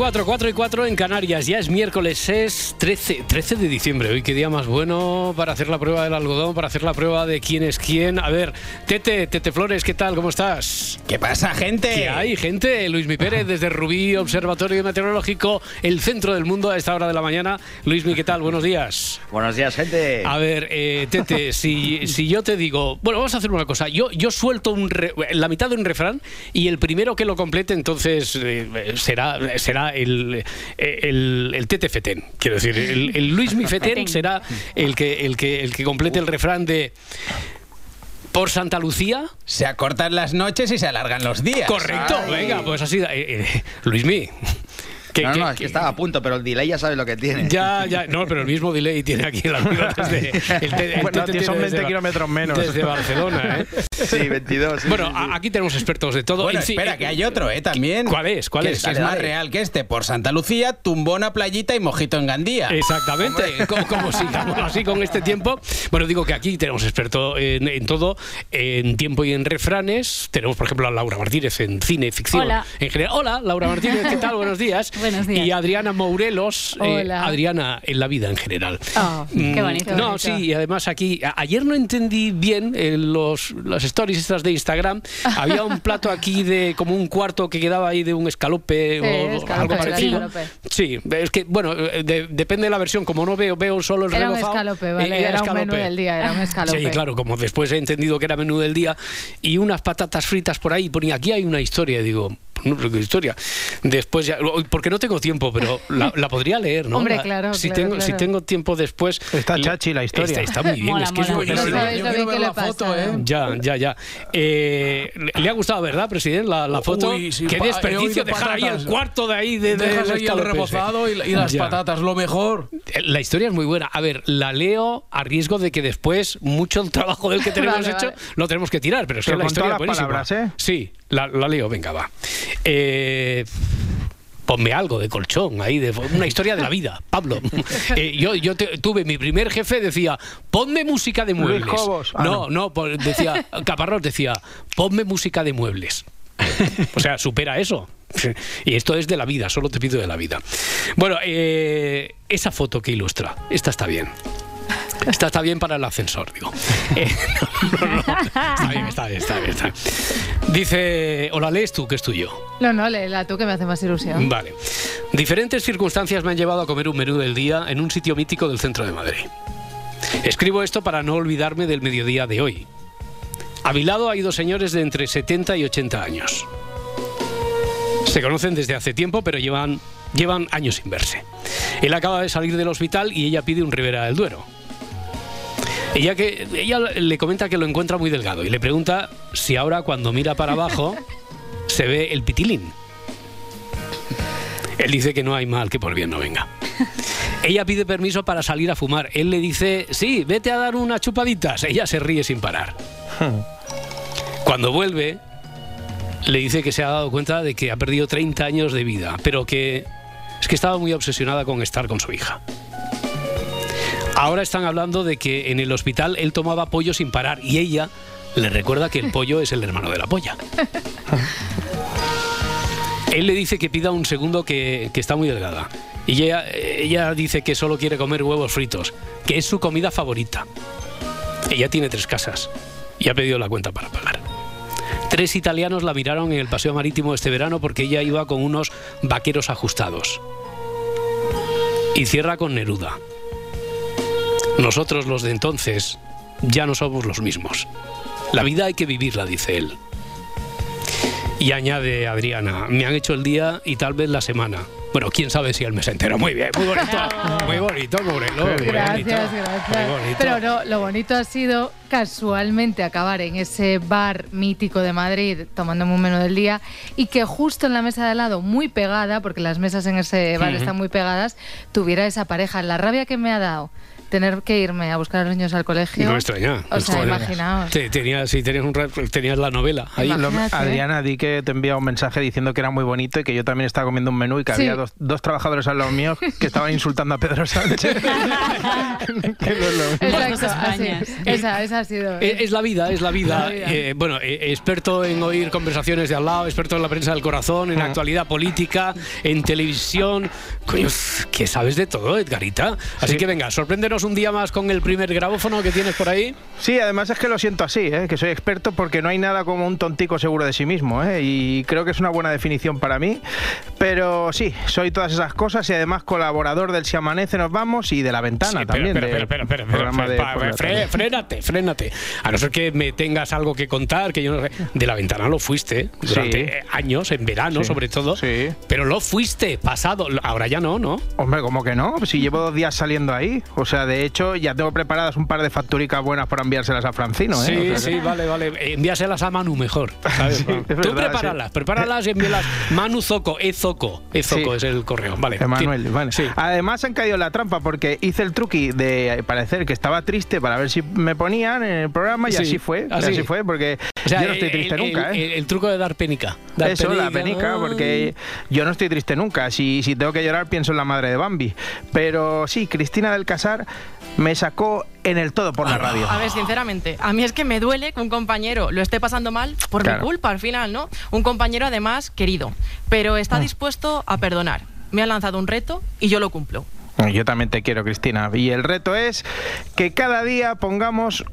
4, 4 y 4 en Canarias. Ya es miércoles, es 13, 13 de diciembre. Hoy qué día más bueno para hacer la prueba del algodón, para hacer la prueba de quién es quién. A ver, Tete, Tete Flores, ¿qué tal? ¿Cómo estás? ¿Qué pasa, gente? ¿Qué hay, gente? Luis Mi Pérez desde Rubí, Observatorio Meteorológico, el centro del mundo a esta hora de la mañana. Luis Mi, ¿qué tal? Buenos días. Buenos días, gente. A ver, eh, Tete, si, si yo te digo, bueno, vamos a hacer una cosa. Yo, yo suelto un re- la mitad de un refrán y el primero que lo complete, entonces eh, será, será el, el, el Tete Fetén. Quiero decir, el, el Luis Mi Fetén será el que, el, que, el que complete el refrán de. Por Santa Lucía. Se acortan las noches y se alargan los días. Correcto, venga, pues así. eh, eh, Luis Mi. Que- No, que- no, es que estaba a punto, pero el delay ya sabe lo que tiene. Ya, ya, no, pero el mismo delay tiene aquí amigo desde, el te- el Bueno, son tiene 20 desde- kilómetros menos. Desde Barcelona, ¿eh? Sí, 22. sí, Bueno, sí, sí. a- aquí tenemos expertos de todo. Bueno, espera, eh, que hay otro, ¿eh? También. ¿Cuál es? ¿Cuál que es? es más real que este. Por Santa Lucía, tumbona, playita y mojito en Gandía. Exactamente, como, como sigamos así con este tiempo. Bueno, digo que aquí tenemos experto en, en todo, en tiempo y en refranes. Tenemos, por ejemplo, a Laura Martínez en cine, ficción. Hola. En general. Hola, Laura Martínez, ¿qué tal? Buenos días. Buenos días. Y Adriana Mourelos, eh. Adriana en la vida en general. Oh, qué Mm, bonito. No, bonito. sí, y además aquí, a- ayer no entendí bien en los, las stories estas de Instagram. Había un plato aquí de como un cuarto que quedaba ahí de un escalope o escalope, algo parecido. Sí, es que, bueno, eh, de- depende de la versión. Como no veo, veo solo el Era un escalope, eh, vale. Era, un escalope. menú del día, era un escalope. Sí, claro, como después he entendido que era menú del día y unas patatas fritas por ahí, ponía aquí hay una historia, digo, no sé qué historia. Después ya, porque no tengo tiempo, pero la, la podría leer, ¿no? Hombre, La- claro, Si claro, tengo, claro. si tengo tiempo después. Está le- chachi la historia. Está, está muy bien, Mola, es que es mola. buenísimo. No sabéis lo bien que le pasa. ¿eh? Ya, ya, ya. Eh, le- le ha gustado, ¿verdad, presidente? La, la foto. Uy, sí, Qué desperdicio dejar ahí patatas. el cuarto de ahí de, de- Dejas ahí el rebozado y, y las Ya. patatas, lo mejor. Eh, La historia es muy buena. A ver, la leo a riesgo de que después mucho trabajo del que tenemos Vale, hecho vale. lo tenemos que tirar, pero es que Pero la con historia es buenísima. palabras, ¿eh? Sí, la, la leo, venga, va. Eh, Ponme algo de colchón ahí, de una historia de la vida, Pablo. Eh, yo yo te- tuve mi primer jefe, decía, ponme música de muebles. Ah, no, no. decía, Caparrós decía, ponme música de muebles. O sea, supera eso. Y esto es de la vida, solo te pido de la vida. Bueno, eh, esa foto que ilustra, esta está bien. Esta está bien para el ascensor, digo. Eh, no, no, no. Está bien, está bien, está bien, está bien. Dice, o la lees tú, que es tuyo. No, no, léela tú que me hace más ilusión. Vale. Diferentes circunstancias me han llevado a comer un menú del día en un sitio mítico del centro de Madrid. Escribo esto para no olvidarme del mediodía de hoy. A mi lado hay dos señores de entre 70 y 80 años. Se conocen desde hace tiempo, pero llevan, llevan años sin verse. Él acaba de salir del hospital y ella pide un Ribera del Duero. Ella, que, ella le comenta que lo encuentra muy delgado y le pregunta si ahora cuando mira para abajo se ve el pitilín. Él dice que no hay mal que por bien no venga. Ella pide permiso para salir a fumar. Él le dice, sí, vete a dar unas chupaditas. Ella se ríe sin parar. Cuando vuelve, le dice que se ha dado cuenta de que ha perdido 30 años de vida, pero que es que estaba muy obsesionada con estar con su hija. Ahora están hablando de que en el hospital él tomaba pollo sin parar y ella le recuerda que el pollo es el hermano de la polla. Él le dice que pida un segundo que, que está muy delgada. Y ella, ella dice que solo quiere comer huevos fritos, que es su comida favorita. Ella tiene tres casas y ha pedido la cuenta para pagar. Tres italianos la miraron en el paseo marítimo este verano porque ella iba con unos vaqueros ajustados. Y cierra con Neruda. Nosotros los de entonces ya no somos los mismos. La vida hay que vivirla, dice él. Y añade Adriana, me han hecho el día y tal vez la semana. Bueno, quién sabe si él me se entera. Muy bien, muy bonito. Muy bonito, Morelo. muy bonito, Gracias, muy gracias. bonito. Pero no, lo bonito ha sido casualmente acabar en ese bar mítico de Madrid tomándome un menú del día y que justo en la mesa de al lado, muy pegada, porque las mesas en ese bar están muy pegadas, tuviera esa pareja. La rabia que me ha dado tener que irme a buscar a los niños al colegio. No me extraña. O sea, Joder. imaginaos. Te- tenías, sí, tenías, un, tenías la novela ahí. Lo-. Adriana, di que te envía un mensaje diciendo que era muy bonito y que yo también estaba comiendo un menú y que Sí. había dos, dos trabajadores al lado mío que estaban insultando a Pedro Sánchez. Exacto, así. Esa, esa ha sido. Eh, Es la vida, es la vida. La vida. Eh, bueno, eh, experto en oír conversaciones de al lado, experto en la prensa del corazón, en Ah. actualidad política, en televisión. Coño, que sabes de todo, Edgarita. Así Sí. que venga, sorpréndenos un día más con el primer grabófono que tienes por ahí. Sí, además es que lo siento así, ¿eh? que soy experto porque no hay nada como un tontico seguro de sí mismo. ¿eh? Y creo que es una buena definición para mí. Pero sí, soy todas esas cosas y además colaborador del Si Amanece Nos Vamos y de La Ventana Sí, también. De pa- por la fre- tarde. frénate, frénate. A no ser que me tengas algo que contar, que yo no sé. De la ventana lo fuiste durante Sí. años, en verano Sí, sobre todo. sí. Pero lo fuiste pasado. Ahora ya no, ¿no? Hombre, ¿cómo que no? Si llevo dos días saliendo ahí. O sea, de hecho, ya tengo preparadas un par de facturicas buenas para enviárselas a Francino. ¿eh? Sí, O sea que- sí, vale, vale. Envíaselas a Manu mejor. ¿sabes? Sí, es Tú verdad, prepáralas, sí. prepáralas y envíalas. Manu Zoco, Ezoco. Ezoco Sí. es el correo. Vale. Emanuel, vale. Además han caído en la trampa porque hice el truqui de parecer que estaba triste para ver si me ponían en el programa y Sí, así fue. Así fue porque O sea, yo no estoy triste el, nunca, el- ¿eh? el truco de dar penica. Dar Eso, la penica, porque yo no estoy triste nunca. Si, si tengo que llorar, pienso en la madre de Bambi. Pero sí, Cristina del Casar me sacó en el todo por la radio. A ver, sinceramente, a mí es que me duele que un compañero lo esté pasando mal por Claro. mi culpa al final, ¿no? Un compañero además querido, pero está Mm. dispuesto a perdonar. Me ha lanzado un reto y yo lo cumplo. Yo también te quiero, Cristina. Y el reto es que cada día pongamos.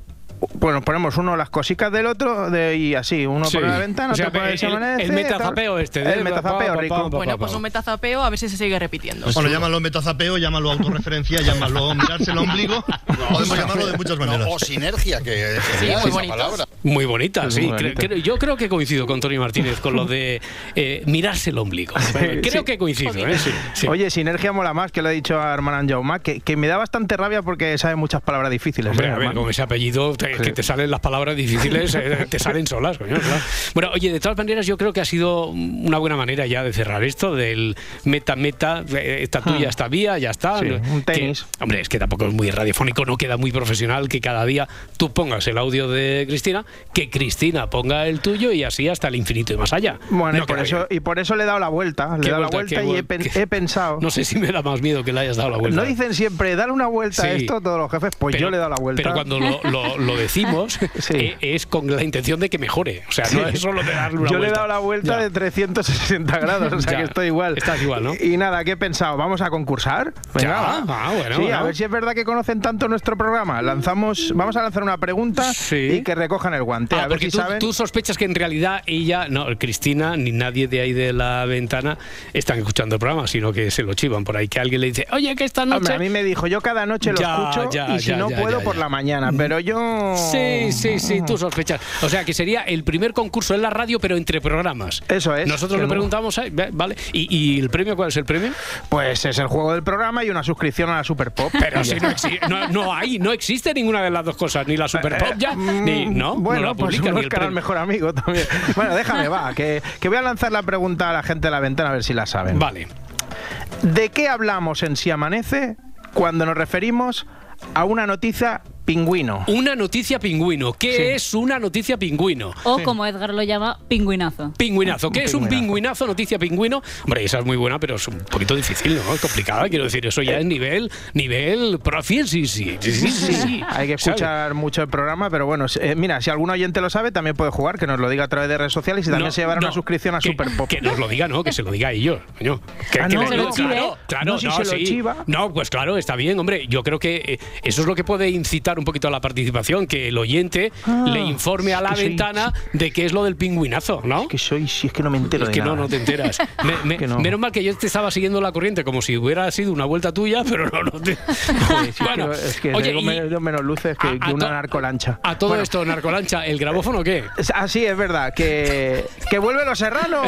Bueno, ponemos uno las cositas del otro de, y así, uno Sí. por la ventana, O sea, otro por el, el- el metazapeo este, El metazapeo, pa, pa, rico. pa, pa. Bueno, pues un metazapeo, a ver si se sigue repitiendo. Bueno, llámalo metazapeo, llámalo autorreferencia, llámalo mirarse el ombligo. Podemos llamarlo de muchas maneras. o sinergia, que es Sí, muy bonita, sí. muy bonita. creo- yo creo que coincido con Tony Martínez con lo de eh, mirarse el ombligo. creo sí. que coincido, ¿eh? Sí, sí. Oye, Sinergia mola más, que lo he dicho a hermana Jauma, que, que me da bastante rabia porque sabe muchas palabras difíciles. Hombre, ¿eh, a ver, con ese apellido que te salen las palabras difíciles, eh, te salen solas, coño, claro. Bueno, oye, de todas maneras, yo creo que ha sido una buena manera ya de cerrar esto del meta-meta, eh, esta tuya, esta vía, ya está. Sí, un Que, tenis. hombre, es que tampoco es muy radiofónico, no queda muy profesional que cada día tú pongas el audio de Cristina, que Cristina ponga el tuyo y así hasta el infinito y más allá. Bueno, No y, por eso, y por eso le he dado la vuelta. Le ¿Qué he dado la vuelta? vuelta ¿Qué y he, pen- pensado. No sé si me da más miedo que le hayas dado la vuelta. ¿No dicen siempre, dar una vuelta a esto todos los jefes? Pues Pero- yo le he dado la vuelta. Pero cuando lo, lo- lo decimos, Sí. eh, es con la intención de que mejore. O sea, Sí. no es solo de darle una Yo le he dado la vuelta Ya. de 360 grados, o sea Ya. que estoy igual. Estás igual, ¿no? Y nada, ¿qué he pensado? ¿Vamos a concursar? Ya. va. Ah, bueno, sí, bueno. a ver si es verdad que conocen tanto nuestro programa. Lanzamos, vamos a lanzar una pregunta y que recojan el guante. Ah, a ver si tú, saben. tú sospechas que en realidad ella, no, Cristina, ni nadie de ahí de la ventana están escuchando el programa, sino que se lo chivan por ahí, que alguien le dice, oye, que esta noche... Hombre, a mí me dijo, yo cada noche lo Ya, escucho ya, y si ya, no puedo por la mañana, pero yo... Sí, sí, sí, tú sospechas. O sea, que sería el primer concurso en la radio, pero entre programas. Eso es. Nosotros le preguntamos, eh, vale, ¿Y, y el premio cuál es el premio? Pues es el juego del programa y una suscripción a la Super Pop. Pero si no, no, no hay, no existe ninguna de las dos cosas, ni la Super Pop ya, ni no, Mm, Bueno, no la pues publica, ni el canal mejor amigo también. Bueno, déjame, va, que, que voy a lanzar la pregunta a la gente de la ventana a ver si la saben. Vale. ¿De qué hablamos en Si Amanece cuando nos referimos a una noticia pingüino? Una noticia pingüino. ¿Qué Sí. es una noticia pingüino? O como Edgar lo llama, pingüinazo. Pingüinazo. ¿Qué Un es un pingüinazo. Noticia pingüino. Hombre, esa es muy buena, pero es un poquito difícil, ¿no? Es complicada. Quiero decir, eso ya es nivel, nivel profi, sí, sí, sí, sí, sí, sí. Hay que ¿Sabes? escuchar mucho el programa, pero bueno, eh, mira, si algún oyente lo sabe, también puede jugar, que nos lo diga a través de redes sociales y también No, se llevará no, una suscripción a que, Super Pop. Que nos lo diga, ¿no? Que se lo diga a ellos, coño. Que, Ah, que no, les- claro, no. claro, No, si se lo sí. chiva. No, pues claro, está bien, hombre. Yo creo que eh, eso es lo que puede incitar un poquito la participación, que el oyente le informe a la Ah, soy- ventana de qué es lo del pingüinazo, ¿no? Que soy, si es que no me entero Es de que nada. no, no te enteras. Me- me- Que no. Menos mal que yo te estaba siguiendo la corriente como si hubiera sido una vuelta tuya, pero no, no te... Si Bueno, es que, es que oye, y- menos, menos luces que, a- que a una to- narcolancha. A todo Bueno, esto, Narcolancha, ¿el grabófono qué? es- Ah, sí, es verdad. Que, que vuelve Los Serrano.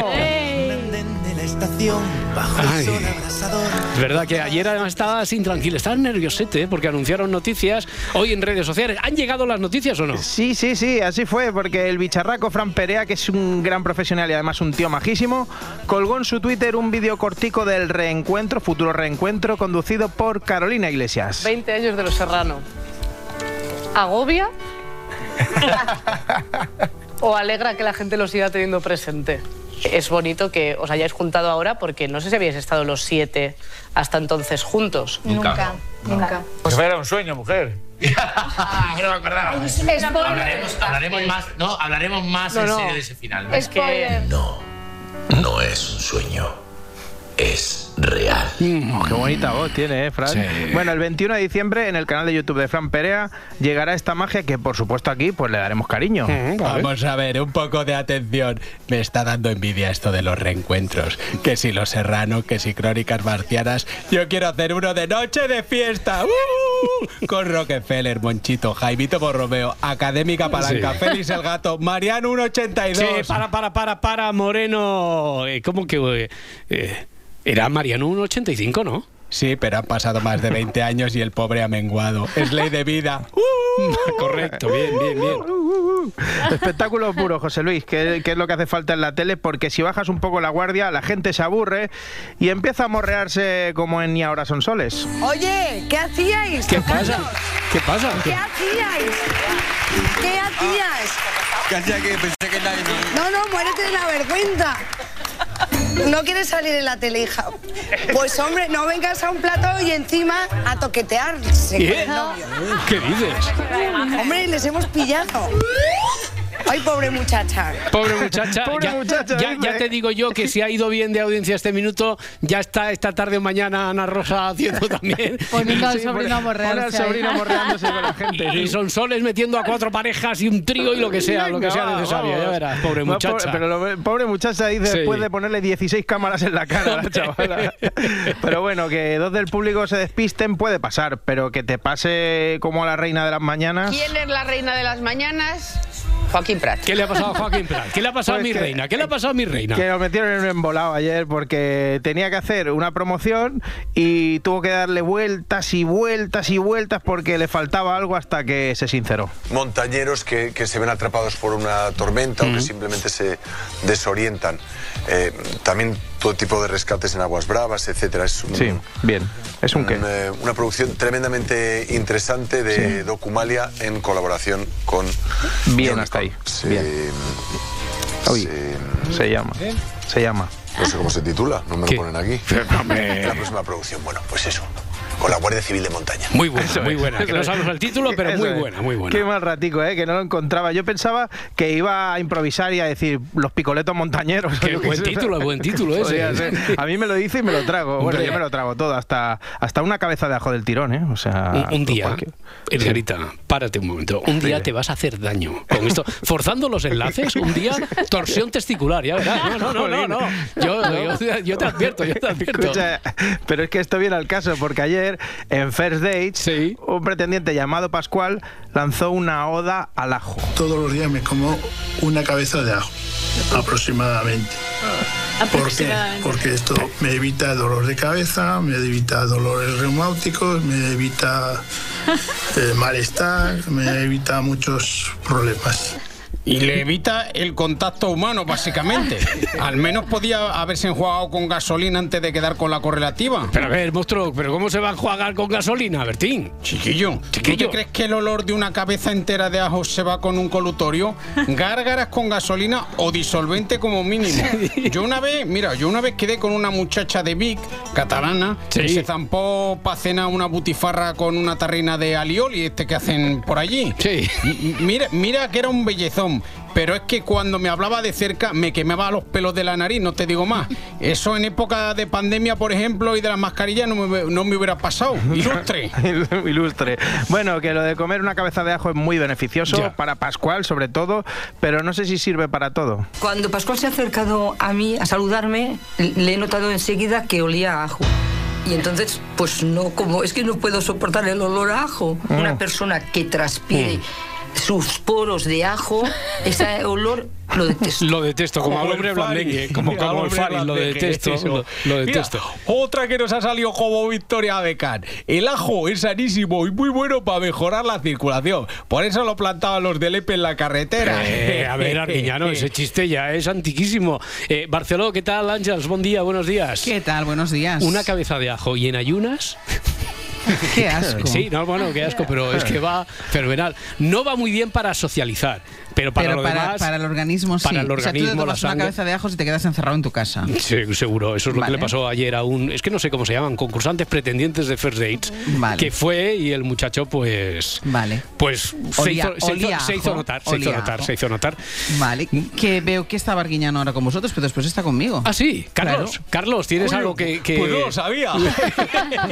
Ay. Es verdad que ayer además estaba sin tranquilo, estaba nerviosete ¿eh? porque anunciaron noticias hoy en redes sociales. ¿Han llegado las noticias o no? Sí, sí, sí, así fue, porque el bicharraco Fran Perea, que es un gran profesional y además un tío majísimo, colgó en su Twitter un vídeo cortico del reencuentro, futuro reencuentro, conducido por Carolina Iglesias. 20 años de los Serrano. ¿Agobia? ¿O alegra que la gente lo siga teniendo presente? Es bonito que os hayáis juntado ahora porque no sé si habíais estado los siete hasta entonces juntos. Nunca, nunca. Pues era un sueño, mujer. No me acordaba. Hablaremos, hablaremos más, no, hablaremos más No, en no. serio de ese final. Es que No, no es un sueño, es real. Oh, qué bonita voz tiene, ¿eh, Fran? Bueno, el 21 de diciembre en el canal de YouTube de Fran Perea llegará esta magia que, por supuesto, aquí pues le daremos cariño. Vamos a ver, un poco de atención. Me está dando envidia esto de los reencuentros. Que si Los Serrano, que si Crónicas Marcianas. Yo quiero hacer uno de noche de fiesta. ¡Uh! Con Rockefeller, Monchito, Jaimito Borromeo, Académica Palanca, Sí. Félix el Gato, Mariano 182. Sí, para, para, para, para, Moreno. Eh, ¿Cómo que...? eh, eh, era Mariano un 85, ¿no? Sí, pero han pasado más de 20 años y el pobre ha menguado. Es ley de vida. Correcto, bien, bien, bien. Espectáculo puro, José Luis, que, que es lo que hace falta en la tele, porque si bajas un poco la guardia, la gente se aburre y empieza a morrearse como en Ni ahora son soles. Oye, ¿qué hacíais? ¿Qué pasa? ¿Qué pasa? ¿Qué hacíais? ¿Qué hacíais? ¿Qué hacía que pensé que nadie No, no, muérete de la vergüenza. No quieres salir en la tele, hija. Pues hombre, no vengas a un plato y encima a toquetearse ¿Qué? ¿Qué dices? Hombre, les hemos pillado. Ay, pobre muchacha. Pobre muchacha. Pobre ya, muchacha, ya- te digo yo que si ha ido bien de audiencia este minuto, ya está esta tarde o mañana Ana Rosa haciendo también. Poniendo al Sí, sobrino al ahí. sobrino morreándose con la gente. Y, son soles metiendo a cuatro parejas y un trío y lo que sea, lo que sea necesario. Ya vamos. verás, pobre muchacha. Pero lo- pobre muchacha dice Sí. después de ponerle 16 cámaras en la cara a la chavala. Pero bueno, que dos del público se despisten puede pasar, pero que te pase como a la reina de las mañanas. ¿Quién es la reina de las mañanas? Joaquín Prat. ¿Qué le ha pasado a Joaquín Prat? ¿Qué le ha pasado Pues a mi que- reina? ¿Qué le ha pasado a mi reina? Que lo metieron en un embolado ayer porque tenía que hacer una promoción y tuvo que darle vueltas y vueltas y vueltas porque le faltaba algo hasta que se sinceró. montañeros que, que se ven atrapados por una tormenta o que simplemente se desorientan. Eh, también todo tipo de rescates en aguas bravas, etcétera. Es un- Sí, bien. ¿Es un qué? eh, una producción tremendamente interesante de Documalia en colaboración con Bien, hasta ahí. Bien. Uy, se- se llama. Se llama. no sé cómo se titula, no me ¿Qué? lo ponen aquí. La próxima producción, bueno, pues eso, con la Guardia Civil de Montaña. Muy buena, Eso muy es, buena. Que no sabemos el título, pero Eso muy es. buena, muy buena. Qué mal ratico, ¿eh? Que no lo encontraba. Yo pensaba que iba a improvisar y a decir los picoletos montañeros. Qué buen título, buen título ese. A mí me lo dice y me lo trago. Bueno, Hombre. yo me lo trago todo, hasta, hasta una cabeza de ajo del tirón, ¿eh? O sea... Un, un día, cualquier- Edgarita, párate un momento. Un día te vas a hacer daño con esto. Forzando los enlaces, un día torsión testicular, ya verás. No, no, no, no. no. Yo, yo- yo te advierto, yo te advierto. Escucha, pero es que esto viene al caso, porque ayer en First Dates, Sí. un pretendiente llamado Pascual lanzó una oda al ajo. Todos los días me como una cabeza de ajo, aproximadamente. ¿Por qué? Porque esto me evita dolor de cabeza, me evita dolores reumáticos, me evita eh, malestar, me evita muchos problemas. Y le evita el contacto humano, básicamente. Al menos podía haberse enjuagado con gasolina antes de quedar con la correlativa. Pero a ver, monstruo, ¿pero cómo se va a enjuagar con gasolina, Bertín? Chiquillo, Chiquillo. ¿tú te crees que el olor de una cabeza entera de ajo se va con un colutorio? Gárgaras con gasolina o disolvente como mínimo. Yo una vez, mira, yo una vez quedé con una muchacha de Vic, catalana, Sí. que se zampó para cenar una butifarra con una tarrina de alioli, este que hacen por allí. Sí. M- Mira, mira que era un bellezón, Pero es que cuando me hablaba de cerca me quemaba los pelos de la nariz, no te digo más. Eso en época de pandemia, por ejemplo, y de las mascarillas no me, no me hubiera pasado. Ilustre. Ilustre. Bueno, que lo de comer una cabeza de ajo es muy beneficioso Ya. para Pascual, sobre todo, pero no sé si sirve para todo. Cuando Pascual se ha acercado a mí a saludarme, le he notado enseguida que olía a ajo. Y entonces, pues no, como es que no puedo soportar el olor a ajo. Mm. Una persona que transpire sus poros de ajo, ese olor lo detesto. Lo detesto, como, al el hombre blandengue, como, Al como el lo detesto, lo, lo Mira, detesto. otra que nos ha salido como Victoria Becán. El ajo es sanísimo y muy bueno para mejorar la circulación. Por eso lo plantaban los del EPE en la carretera. Eh, a ver, Arguiñano, ese chiste ya es antiquísimo. Eh, Barceló, ¿qué tal, Ángels? Buen día, buenos días. ¿Qué tal? Buenos días. Una cabeza de ajo y en ayunas. Qué asco. Sí, no, bueno, qué asco, pero es que va fenomenal. No va muy bien para socializar, pero para Pero lo para, demás. para el organismo sí. para el o sea, tú te organismo, la tomas una cabeza de ajos y te quedas encerrado en tu casa. Sí, seguro, eso es lo que le pasó ayer a un, es que no sé cómo se llaman, concursantes pretendientes de First Dates, Vale. que fue y el muchacho pues, Vale. pues se, Olía- hizo, se, hizo, se hizo ajo, notar, se hizo notar, se hizo notar. Vale. Que veo que está Barguiñano ahora con vosotros, pero después está conmigo. Ah, sí, Carlos, Claro. Carlos, ¿tienes Uy, algo que, que- Pues no lo sabía.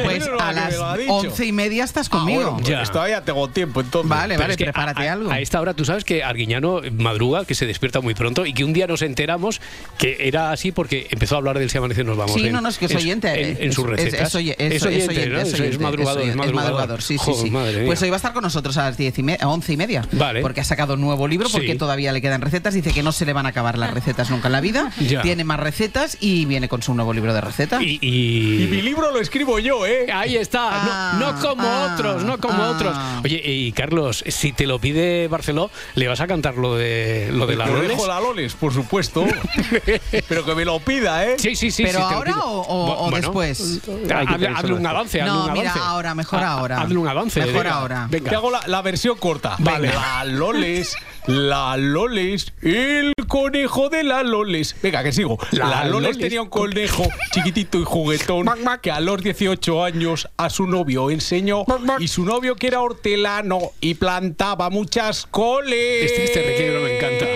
Pues a las dicho. once y media estás Ah, conmigo. bueno, pues Ya. Todavía tengo tiempo entonces. Vale, Pero vale, es que prepárate a, algo. A esta hora tú sabes que Arguiñano madruga, que se despierta muy pronto y que un día nos enteramos que era así porque empezó a hablar del Si amanece nos vamos. Sí, en- no, no, es que es en- oyente. En, eh. en sus Es- recetas. Es, oye- es- es oyente, ¿no? es madrugador, es madrugador. sí, sí, sí. Pues hoy va a estar con nosotros a las diez y me- a once y media. Vale. Porque ha sacado un nuevo libro, porque Sí. todavía le quedan recetas. Dice que no se le van a acabar las recetas nunca en la vida. Ya. Tiene más recetas y viene con su nuevo libro de recetas. Y, y- Y mi libro lo escribo yo, ¿eh? Ahí está, Ah, no, no como ah, otros, no como ah. otros. Oye, y Carlos, si te lo pide Barceló, ¿le vas a cantar lo de lo de la Lo Loles? dejo la Loles, por supuesto. Pero que me lo pida, ¿eh? Sí, sí, sí. ¿Pero sí, lo ahora o- o- o Bueno, después? Hazle, hazle un avance, hazle No, un mira, avance. ahora, mejor ahora. Hazle un avance. Mejor venga, ahora. Venga. Te hago la, la versión corta. Vale. La Loles, la Loles, el conejo de la Loles. Venga, que sigo. La La, Loles, Loles. tenía un conejo chiquitito y juguetón que a los 18 años a su novio enseñó y su novio que era hortelano y plantaba muchas coles. Este, este requiebro me encanta.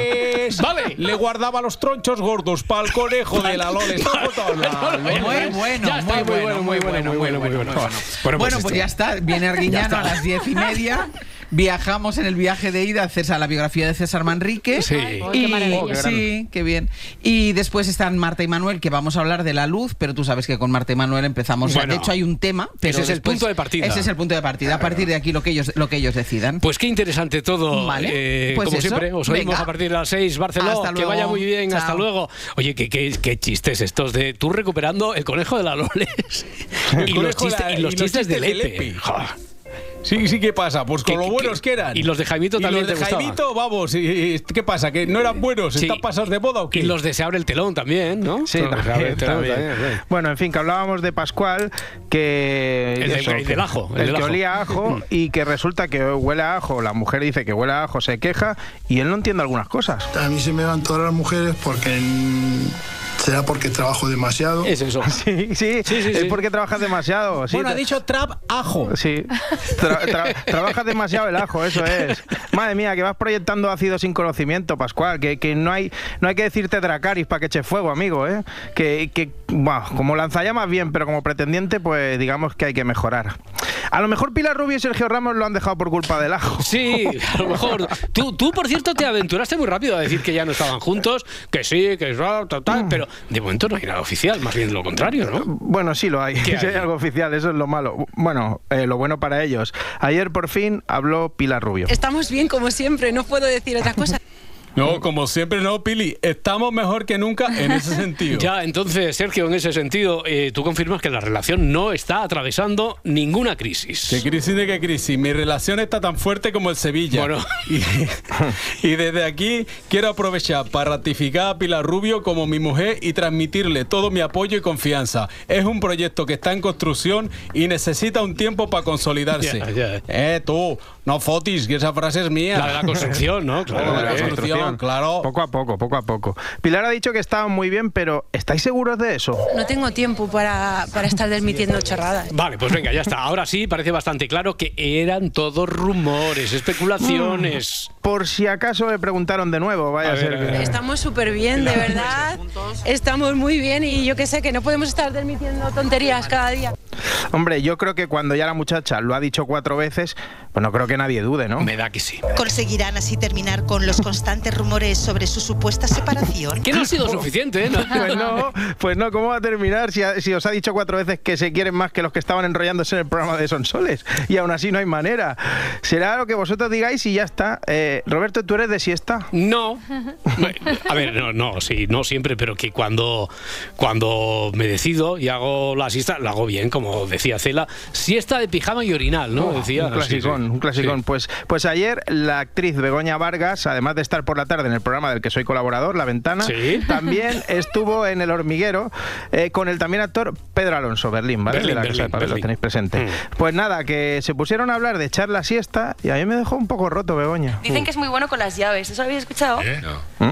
Vale. Le guardaba los tronchos gordos para el conejo de la Loles. Muy bueno, muy bueno, muy bueno, muy bueno, muy bueno. Bueno, Bueno, pues pues ya está. Viene Arguiñano a las diez y media. Viajamos en el viaje de ida a César, la biografía de César Manrique. Sí. Ay, Y, qué. Oh, qué sí, qué bien. Y después están Marta y Manuel, que vamos a hablar de la luz, pero tú sabes que con Marta y Manuel empezamos. Bueno, de hecho, hay un tema, pero ese es el punto de partida. Ese es el punto de partida. A partir de aquí lo que ellos, lo que ellos decidan. Pues qué interesante todo. Vale, Eh, pues como eso. siempre, os oímos Venga. a partir de las 6. Barcelona, Hasta que luego. vaya muy bien. Hasta Chao. luego. Oye, qué, qué, qué chistes estos de tú recuperando el conejo de la Loles y, los conejo de chistes, la- y los chistes de Lepe. Joder. Sí, sí, ¿qué pasa? Pues con ¿Qué- lo buenos qué- que eran. y los de Jaimito Y también los de te gustaba? Jaimito, vamos, y- y- ¿qué pasa? ¿Que no eran buenos? Sí. ¿Están pasados de moda o qué? Y los de Se abre el telón también, ¿no? Sí, Se abre también, el telón también. también, sí. Bueno, en fin, que hablábamos de Pascual, que... El eso, el del ajo, el El, del que ajo. olía a ajo y que resulta que huele a ajo, la mujer dice que huele a ajo, se queja y él no entiende algunas cosas. A mí se me van todas las mujeres porque será porque trabajo demasiado. Es eso. Sí, sí, es porque trabajas demasiado. sí, bueno, ha dicho trap ajo. Sí, Tra- tra- trabajas demasiado el ajo, eso es. Madre mía, que vas proyectando ácido sin conocimiento, Pascual, que, que no hay no hay que decirte Dracaris para que eche fuego, amigo, ¿eh? Que, que buah, como lanzallamas bien, pero como pretendiente, pues digamos que hay que mejorar. A lo mejor Pilar Rubio y Sergio Ramos lo han dejado por culpa del ajo. Sí, a lo mejor. Tú, tú, por cierto, te aventuraste muy rápido a decir que ya no estaban juntos, que sí, que es tal, tal, tal, pero de momento no hay nada oficial, más bien lo contrario, ¿no? Bueno, sí lo hay. ¿Qué Sí hay? hay algo oficial, eso es lo malo. Bueno, eh, lo bueno para ellos. Ayer por fin habló Pilar Rubio. Estamos bien como siempre, no puedo decir otra cosa. No, como siempre no, Pili. Estamos mejor que nunca en ese sentido. Ya, entonces, Sergio, en ese sentido, eh, tú confirmas que la relación no está atravesando ninguna crisis. ¿Qué crisis de qué crisis? Mi relación está tan fuerte como el Sevilla. Bueno. Y, y desde aquí quiero aprovechar para ratificar a Pilar Rubio como mi mujer y transmitirle todo mi apoyo y confianza. Es un proyecto que está en construcción y necesita un tiempo para consolidarse. Ya. Eh, tú, No fotis, que esa frase es mía. La de la construcción, ¿no? Claro, la de la construcción, claro. Poco a poco, poco a poco. Pilar ha dicho que estaban muy bien, pero ¿estáis seguros de eso? No tengo tiempo para, para estar desmitiendo chorradas. Vale, pues venga, ya está. Ahora sí, parece bastante claro que eran todos rumores, especulaciones. Por si acaso le preguntaron de nuevo, vaya A a, ver, ser a ver. que... Estamos súper bien, de verdad. Estamos muy bien y yo que sé que no podemos estar desmitiendo tonterías cada día. Hombre, yo creo que cuando ya la muchacha lo ha dicho cuatro veces, pues no creo que nadie dude, ¿no? Me da que sí. ¿Conseguirán así terminar con los constantes rumores sobre su supuesta separación? Que no ha sido suficiente, ¿eh? No. Pues no, pues no, ¿cómo va a terminar si, ha- si os ha dicho cuatro veces que se quieren más que los que estaban enrollándose en el programa de Sonsoles? Y aún así no hay manera. Será lo que vosotros digáis y ya está. Eh, Roberto, ¿tú eres de siesta? No. A ver, no, no, sí, no siempre, pero que cuando, cuando me decido y hago la siesta, la hago bien, como decía Cela. Siesta de pijama y orinal, ¿no? Oh, decía. un clasicón, sí, sí. un clasicón. Pues, pues ayer la actriz Begoña Vargas, además de estar por la tarde en el programa del que soy colaborador, La Ventana, Sí. también estuvo en El Hormiguero eh, con el también actor Pedro Alonso Berlín, ¿vale? Berlín, de la Casa de Berlín, Papel, lo Berlín. tenéis presente. Pues nada, que se pusieron a hablar de echar la siesta y a mí me dejó un poco roto Begoña. Dicen que es muy bueno con las llaves. ¿Eso lo habéis escuchado?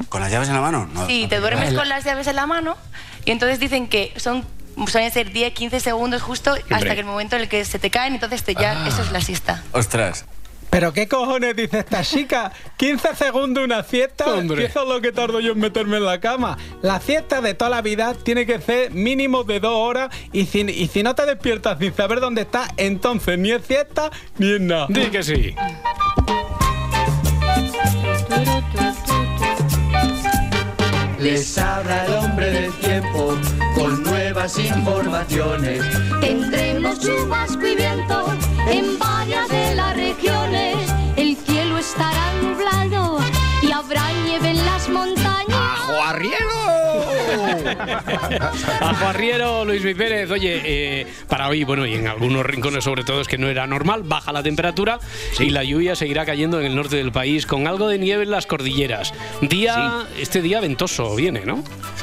¿Con las llaves en la mano? No. Sí, te duermes con las llaves en la mano y entonces dicen que son suelen ser 10, 15 segundos justo hasta que el momento en el que se te caen, entonces te ya, Ah. eso es la siesta. Ostras. ¿Pero qué cojones dice esta chica? ¿15 segundos una siesta? Hombre. ¿Qué eso es lo que tardo yo en meterme en la cama? La siesta de toda la vida tiene que ser mínimo de dos horas y si, y si no te despiertas sin saber dónde estás, entonces ni es siesta ni es nada. Di que sí. Les habla el hombre del tiempo con nuevas informaciones. Tendremos chubasco y viento en varias regiones. Arriero, Luis Luis Pérez. Oye, eh, para hoy, bueno, y en algunos rincones sobre todo es que no era normal, baja la temperatura y la lluvia seguirá cayendo en el norte del país con algo de nieve en las cordilleras. Día, este día ventoso viene, ¿no?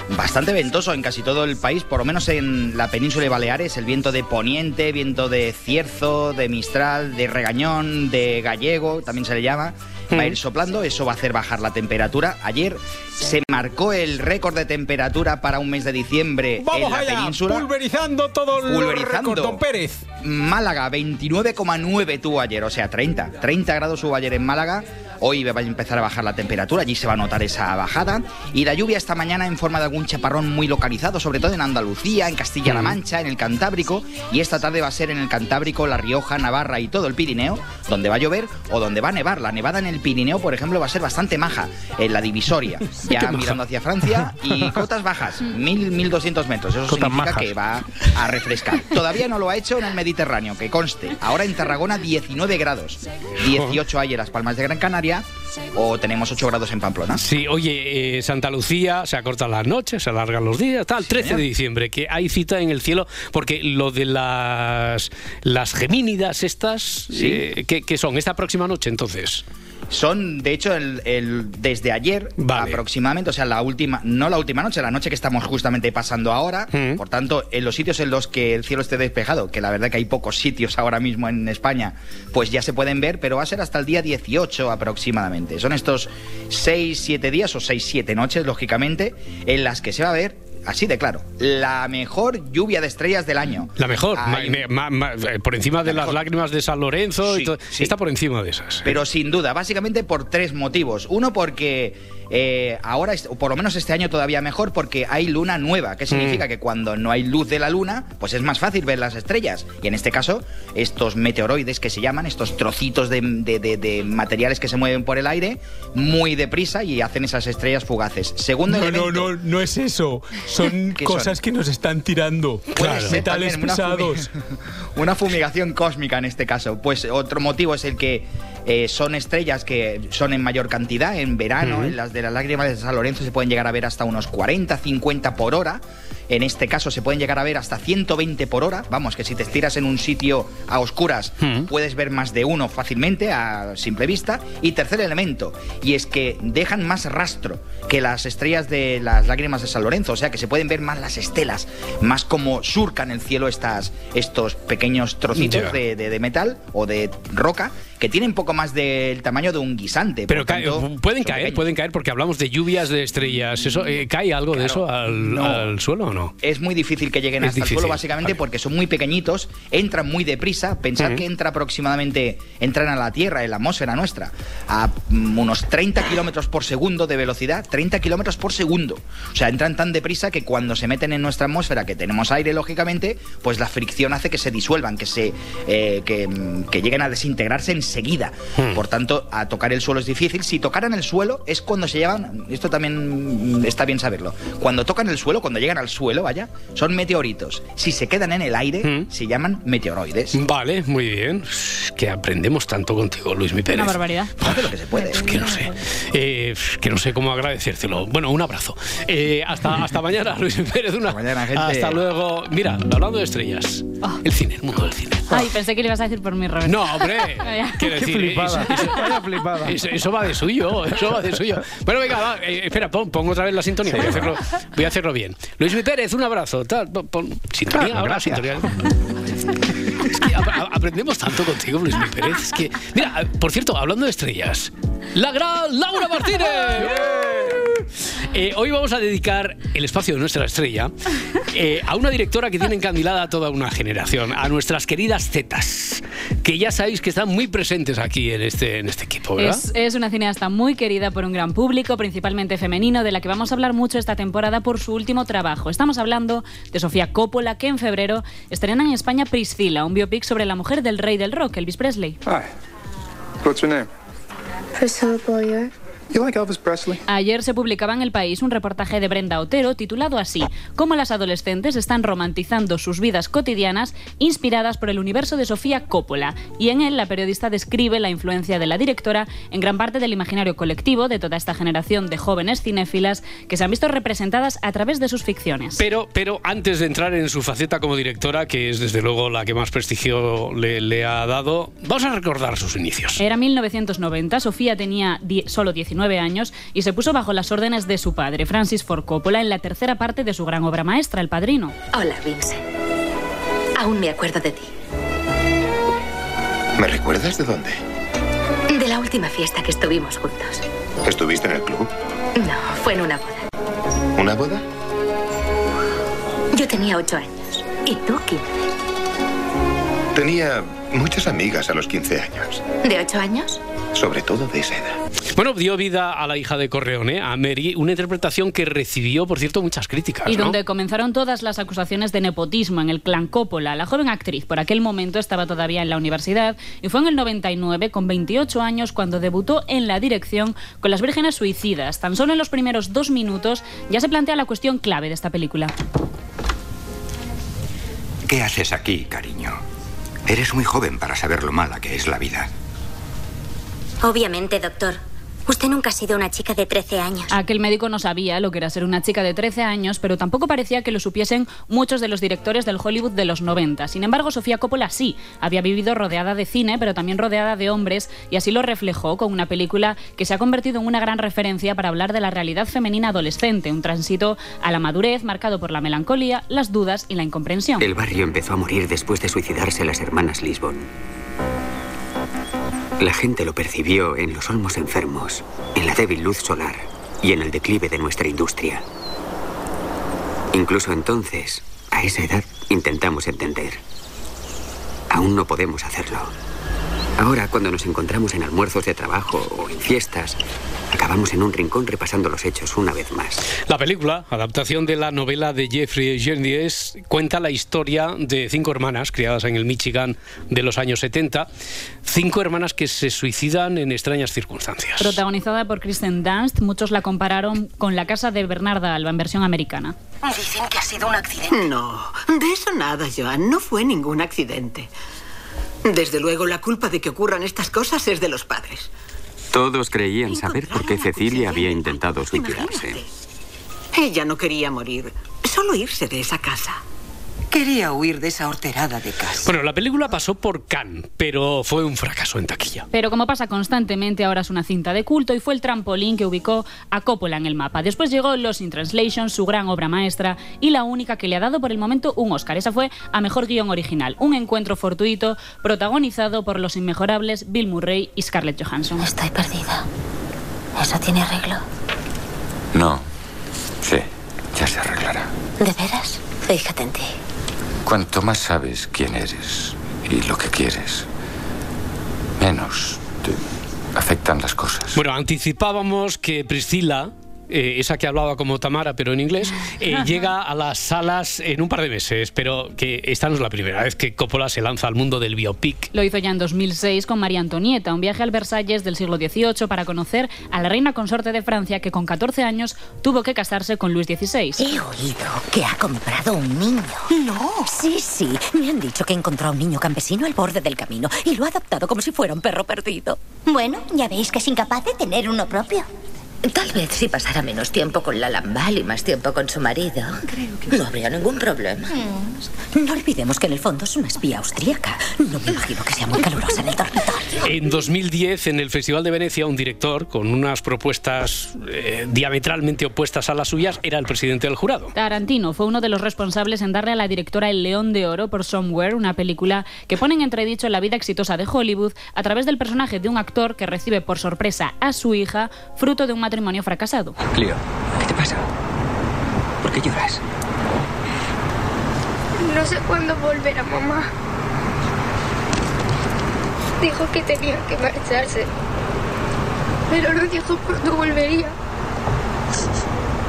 Bastante ventoso en casi todo el país, por lo menos en la península de Baleares, el viento de poniente, viento de cierzo, de mistral, de regañón, de gallego, también se le llama. Va a ir soplando, eso va a hacer bajar la temperatura. Ayer se marcó el récord de temperatura para un mes de diciembre Vamos en la allá, península. pulverizando todo el Pulverizando. récord, don Pérez. Málaga, 29,9 tuvo ayer, o sea, 30. 30 grados hubo ayer en Málaga. Hoy va a empezar a bajar la temperatura, allí se va a notar esa bajada. Y la lluvia esta mañana en forma de algún chaparrón muy localizado, sobre todo en Andalucía, en Castilla-La Mancha, en el Cantábrico. Y esta tarde va a ser en el Cantábrico, La Rioja, Navarra y todo el Pirineo, donde va a llover o donde va a nevar. La nevada en el Pirineo, por ejemplo, va a ser bastante maja, en la divisoria. Ya mirando hacia Francia y cotas bajas, 1000, 1200 metros. Eso Cotas significa majas. que va a refrescar. Todavía no lo ha hecho en el Mediterráneo, que conste. Ahora en Tarragona 19 grados, 18 hay en las Palmas de Gran Canaria o tenemos 8 grados en Pamplona. Sí, oye, eh, Santa Lucía se acortan las noches, se alargan los días, tal, 13 de diciembre, que hay cita en el cielo, porque lo de las, las gemínidas estas, eh, ¿qué, qué son? ¿Esta próxima noche entonces? Son, de hecho, el, el- desde ayer aproximadamente, o sea, la última, no la última noche, la noche que estamos justamente pasando ahora. Por tanto, en los sitios en los que el cielo esté despejado, que la verdad que hay pocos sitios ahora mismo en España, pues ya se pueden ver, pero va a ser hasta el día 18 aproximadamente. Son estos 6, 7 días o 6, 7 noches, lógicamente, en las que se va a ver. Así de claro, la mejor lluvia de estrellas del año. La mejor, Hay- ma- ma- ma- eh, por encima de las lágrimas de San Lorenzo, y Sí, todo, sí. está por encima de esas. Pero sin duda, básicamente por tres motivos. Uno, porque eh, ahora, o por lo menos este año todavía mejor, porque hay luna nueva. ¿Qué significa? Mm. Que cuando no hay luz de la luna, pues es más fácil ver las estrellas. Y en este caso, estos meteoroides que se llaman, estos trocitos de, de- de- de materiales que se mueven por el aire, muy deprisa y hacen esas estrellas fugaces. Segundo No, no, no, no es eso. Son ¿Qué cosas son? que nos están tirando. Ser Metales una pesados. fumi- Una fumigación cósmica en este caso. Pues otro motivo es el que eh, son estrellas que son en mayor cantidad en verano. Ujú. En las de las lágrimas de San Lorenzo se pueden llegar a ver hasta unos 40, 50 por hora. En este caso se pueden llegar a ver hasta 120 por hora. Vamos, que si te estiras en un sitio a oscuras puedes ver más de uno fácilmente a simple vista. Y tercer elemento, y es que dejan más rastro que las estrellas de las lágrimas de San Lorenzo. O sea que se pueden ver más las estelas, más como surcan el cielo estas, estos pequeños trocitos Ya. de, de- de metal o de roca que tienen poco más del tamaño de un guisante. Pero cae- tanto, pueden caer, pequeños. pueden caer porque hablamos de lluvias de estrellas. Eso eh, ¿Cae algo de eso al, No. al suelo o no? Es muy difícil que lleguen Es hasta el suelo, básicamente porque son muy pequeñitos, entran muy deprisa. Pensad que entra aproximadamente, entran a la Tierra, en la atmósfera nuestra, a mm, unos 30 kilómetros por segundo de velocidad. 30 kilómetros por segundo. O sea, entran tan deprisa que cuando se meten en nuestra atmósfera, que tenemos aire, lógicamente, pues la fricción hace que se disuelvan, que se eh, que, mm, que lleguen a desintegrarse enseguida. Hmm. Por tanto, a tocar el suelo es difícil. Si tocaran el suelo es cuando se llevan, esto también está bien saberlo, cuando tocan el suelo, cuando llegan al suelo, vaya, son meteoritos. Si se quedan en el aire, se llaman meteoroides. Vale, muy bien. Que aprendemos tanto contigo, Luis Mi Pérez. Una barbaridad. Hace lo que se puede. Es que no sé. Eh, que no sé cómo agradecértelo. Bueno, un abrazo. Eh, hasta, hasta mañana, Luis Mi Pérez. Una, gente. Hasta luego. Mira, hablando de estrellas. El cine, el mundo del cine. Ay, pensé que le ibas a decir por mi Robert. No, hombre. Quiero Qué decir, flipada. eso- eso- Vaya flipada. Eso, eso va de suyo, eso va de suyo. Bueno, venga, va, eh, espera, pon, pongo otra vez la sintonía. Voy a hacerlo, voy a hacerlo bien. Luis Pérez, un abrazo. Tal, pon- pon- sintonía, Claro, ahora, gracias. sintonía. Es que ap- ap- aprendemos tanto contigo, Luis Pérez. Es que, mira, por cierto, hablando de estrellas, la gran Laura Martínez. Eh, hoy vamos a dedicar el espacio de nuestra estrella eh, a una directora que tiene encandilada a toda una generación, a nuestras queridas Zetas, que ya sabéis que están muy presentes aquí en este, en este equipo, ¿verdad? Es, es una cineasta muy querida por un gran público, principalmente femenino, de la que vamos a hablar mucho esta temporada por su último trabajo. Estamos hablando de Sofía Coppola, que en febrero estrena en España Priscilla, un biopic sobre la mujer del rey del rock, Elvis Presley. Hi. What's your name? Priscilla Boyer. You like Elvis Presley? Ayer se publicaba en El País un reportaje de Brenda Otero titulado así, Cómo las adolescentes están romantizando sus vidas cotidianas inspiradas por el universo de Sofía Coppola. Y en él la periodista describe la influencia de la directora en gran parte del imaginario colectivo de toda esta generación de jóvenes cinéfilas que se han visto representadas a través de sus ficciones. Pero, pero antes de entrar en su faceta como directora, que es desde luego la que más prestigio le, le ha dado, vamos a recordar sus inicios. Era 1990, Sofía tenía solo 19 años y se puso bajo las órdenes de su padre, Francis Ford Coppola, en la tercera parte de su gran obra maestra, El Padrino. Hola, Vincent. Aún me acuerdo de ti. ¿Me recuerdas de dónde? De la última fiesta que estuvimos juntos. ¿Estuviste en el club? No, fue en una boda. ¿Una boda? Yo tenía ocho años. ¿Y tú, 15? Tenía muchas amigas a los 15 años, ¿De ocho años? sobre todo de esa edad. Bueno, dio vida a la hija de Corleone, a Mary, una interpretación que recibió, por cierto, muchas críticas. Y ¿no? donde comenzaron todas las acusaciones de nepotismo en el clan Coppola. La joven actriz por aquel momento estaba todavía en la universidad y fue en el 99, con 28 años, cuando debutó en la dirección con Las Vírgenes Suicidas. Tan solo en los primeros dos minutos ya se plantea la cuestión clave de esta película. ¿Qué haces aquí, cariño? Eres muy joven para saber lo mala que es la vida. Obviamente, doctor. Usted nunca ha sido una chica de 13 años. Aquel médico no sabía lo que era ser una chica de 13 años, pero tampoco parecía que lo supiesen muchos de los directores del Hollywood de los 90. Sin embargo, Sofía Coppola sí, había vivido rodeada de cine, pero también rodeada de hombres, y así lo reflejó con una película que se ha convertido en una gran referencia para hablar de la realidad femenina adolescente, un tránsito a la madurez marcado por la melancolía, las dudas y la incomprensión. El barrio empezó a morir después de suicidarse las hermanas Lisbon. La gente lo percibió en los olmos enfermos, en la débil luz solar y en el declive de nuestra industria. Incluso entonces, a esa edad, intentamos entender. Aún no podemos hacerlo. Ahora, cuando nos encontramos en almuerzos de trabajo o en fiestas, acabamos en un rincón repasando los hechos una vez más. La película, adaptación de la novela de Jeffrey Jeundies, cuenta la historia de cinco hermanas criadas en el Michigan de los años 70, cinco hermanas que se suicidan en extrañas circunstancias. Protagonizada por Kristen Dunst, muchos la compararon con La casa de Bernarda Alba en versión americana. Dicen que ha sido un accidente. No, de eso nada, Joan. No fue ningún accidente. Desde luego, la culpa de que ocurran estas cosas es de los padres. Todos creían saber por qué Cecilia había intentado suicidarse. Ella no quería morir, solo irse de esa casa. Quería huir de esa horterada de casa. Bueno, la película pasó por Cannes, pero fue un fracaso en taquilla. Pero como pasa constantemente, ahora es una cinta de culto y fue el trampolín que ubicó a Coppola en el mapa. Después llegó Los in Translation, su gran obra maestra, y la única que le ha dado por el momento un Oscar. Esa fue a Mejor Guión Original, un encuentro fortuito protagonizado por los inmejorables Bill Murray y Scarlett Johansson. Estoy perdida. ¿Eso tiene arreglo? No. Sí, ya se arreglará. ¿De veras? Fíjate en ti. Cuanto más sabes quién eres y lo que quieres, menos te afectan las cosas. Bueno, anticipábamos que Priscila eh, esa que hablaba como Tamara, pero en inglés, eh, llega a las salas en un par de meses, pero que esta no es la primera vez que Coppola se lanza al mundo del biopic. Lo hizo ya en 2006 con María Antonieta, un viaje al Versalles del siglo XVIII para conocer a la reina consorte de Francia que con 14 años tuvo que casarse con Luis XVI. He oído que ha comprado un niño. No. Sí, sí. Me han dicho que encontró a un niño campesino al borde del camino y lo ha adoptado como si fuera un perro perdido. Bueno, ya veis que es incapaz de tener uno propio. Tal vez si pasara menos tiempo con la Lambal y más tiempo con su marido, no habría ningún problema. No olvidemos que en el fondo es una espía austríaca. No me imagino que sea muy calurosa en el dormitorio. En 2010, en el Festival de Venecia, un director con unas propuestas eh, diametralmente opuestas a las suyas era el presidente del jurado. Tarantino fue uno de los responsables en darle a la directora el León de Oro por Somewhere, una película que pone en entredicho la vida exitosa de Hollywood a través del personaje de un actor que recibe por sorpresa a su hija, fruto de un matrimonio fracasado. Cleo, ¿qué te pasa? ¿Por qué lloras? No sé cuándo volverá mamá. Dijo que tenía que marcharse. Pero no dijo cuándo volvería.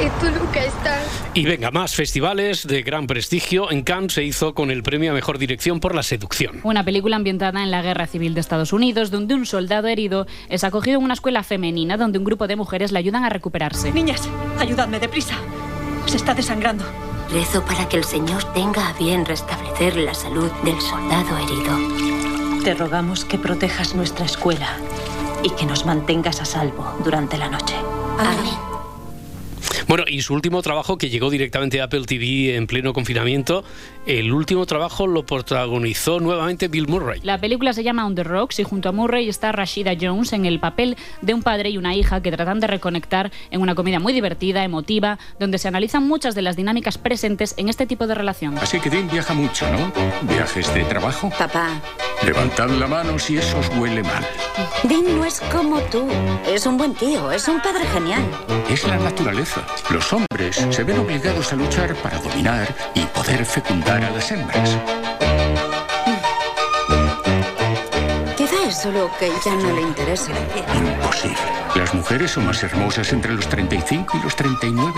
Y tú nunca estás. Y venga, más festivales de gran prestigio. En Cannes se hizo con el premio a Mejor Dirección por La Seducción. Una película ambientada en la Guerra Civil de Estados Unidos, donde un soldado herido es acogido en una escuela femenina donde un grupo de mujeres le ayudan a recuperarse. Niñas, ayudadme deprisa. Se está desangrando. Rezo para que el Señor tenga a bien restablecer la salud del soldado herido. Te rogamos que protejas nuestra escuela y que nos mantengas a salvo durante la noche. Amén. Bueno, y su último trabajo, que llegó directamente a Apple TV en pleno confinamiento, el último trabajo lo protagonizó nuevamente Bill Murray. La película se llama On the Rocks y junto a Murray está Rashida Jones en el papel de un padre y una hija que tratan de reconectar en una comedia muy divertida, emotiva, donde se analizan muchas de las dinámicas presentes en este tipo de relación. Así que Dean viaja mucho, ¿no? ¿Viajes de trabajo? Papá, Levantad la mano si eso os huele mal. Dean no es como tú. Es un buen tío, es un padre genial. Es la naturaleza. Los hombres se ven obligados a luchar para dominar y poder fecundar a las. Solo que ya no le interesa. Imposible. Las mujeres son más hermosas entre los 35 y los 39.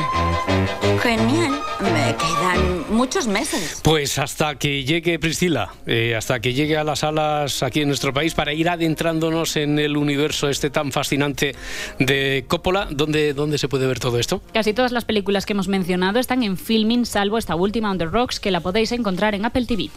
Genial. Me quedan muchos meses. Pues hasta que llegue Priscila, eh, hasta que llegue a las salas aquí en nuestro país para ir adentrándonos en el universo este tan fascinante de Coppola, ¿dónde, dónde se puede ver todo esto? Casi todas las películas que hemos mencionado están en filming, salvo esta última, On the Rocks, que la podéis encontrar en Apple TV.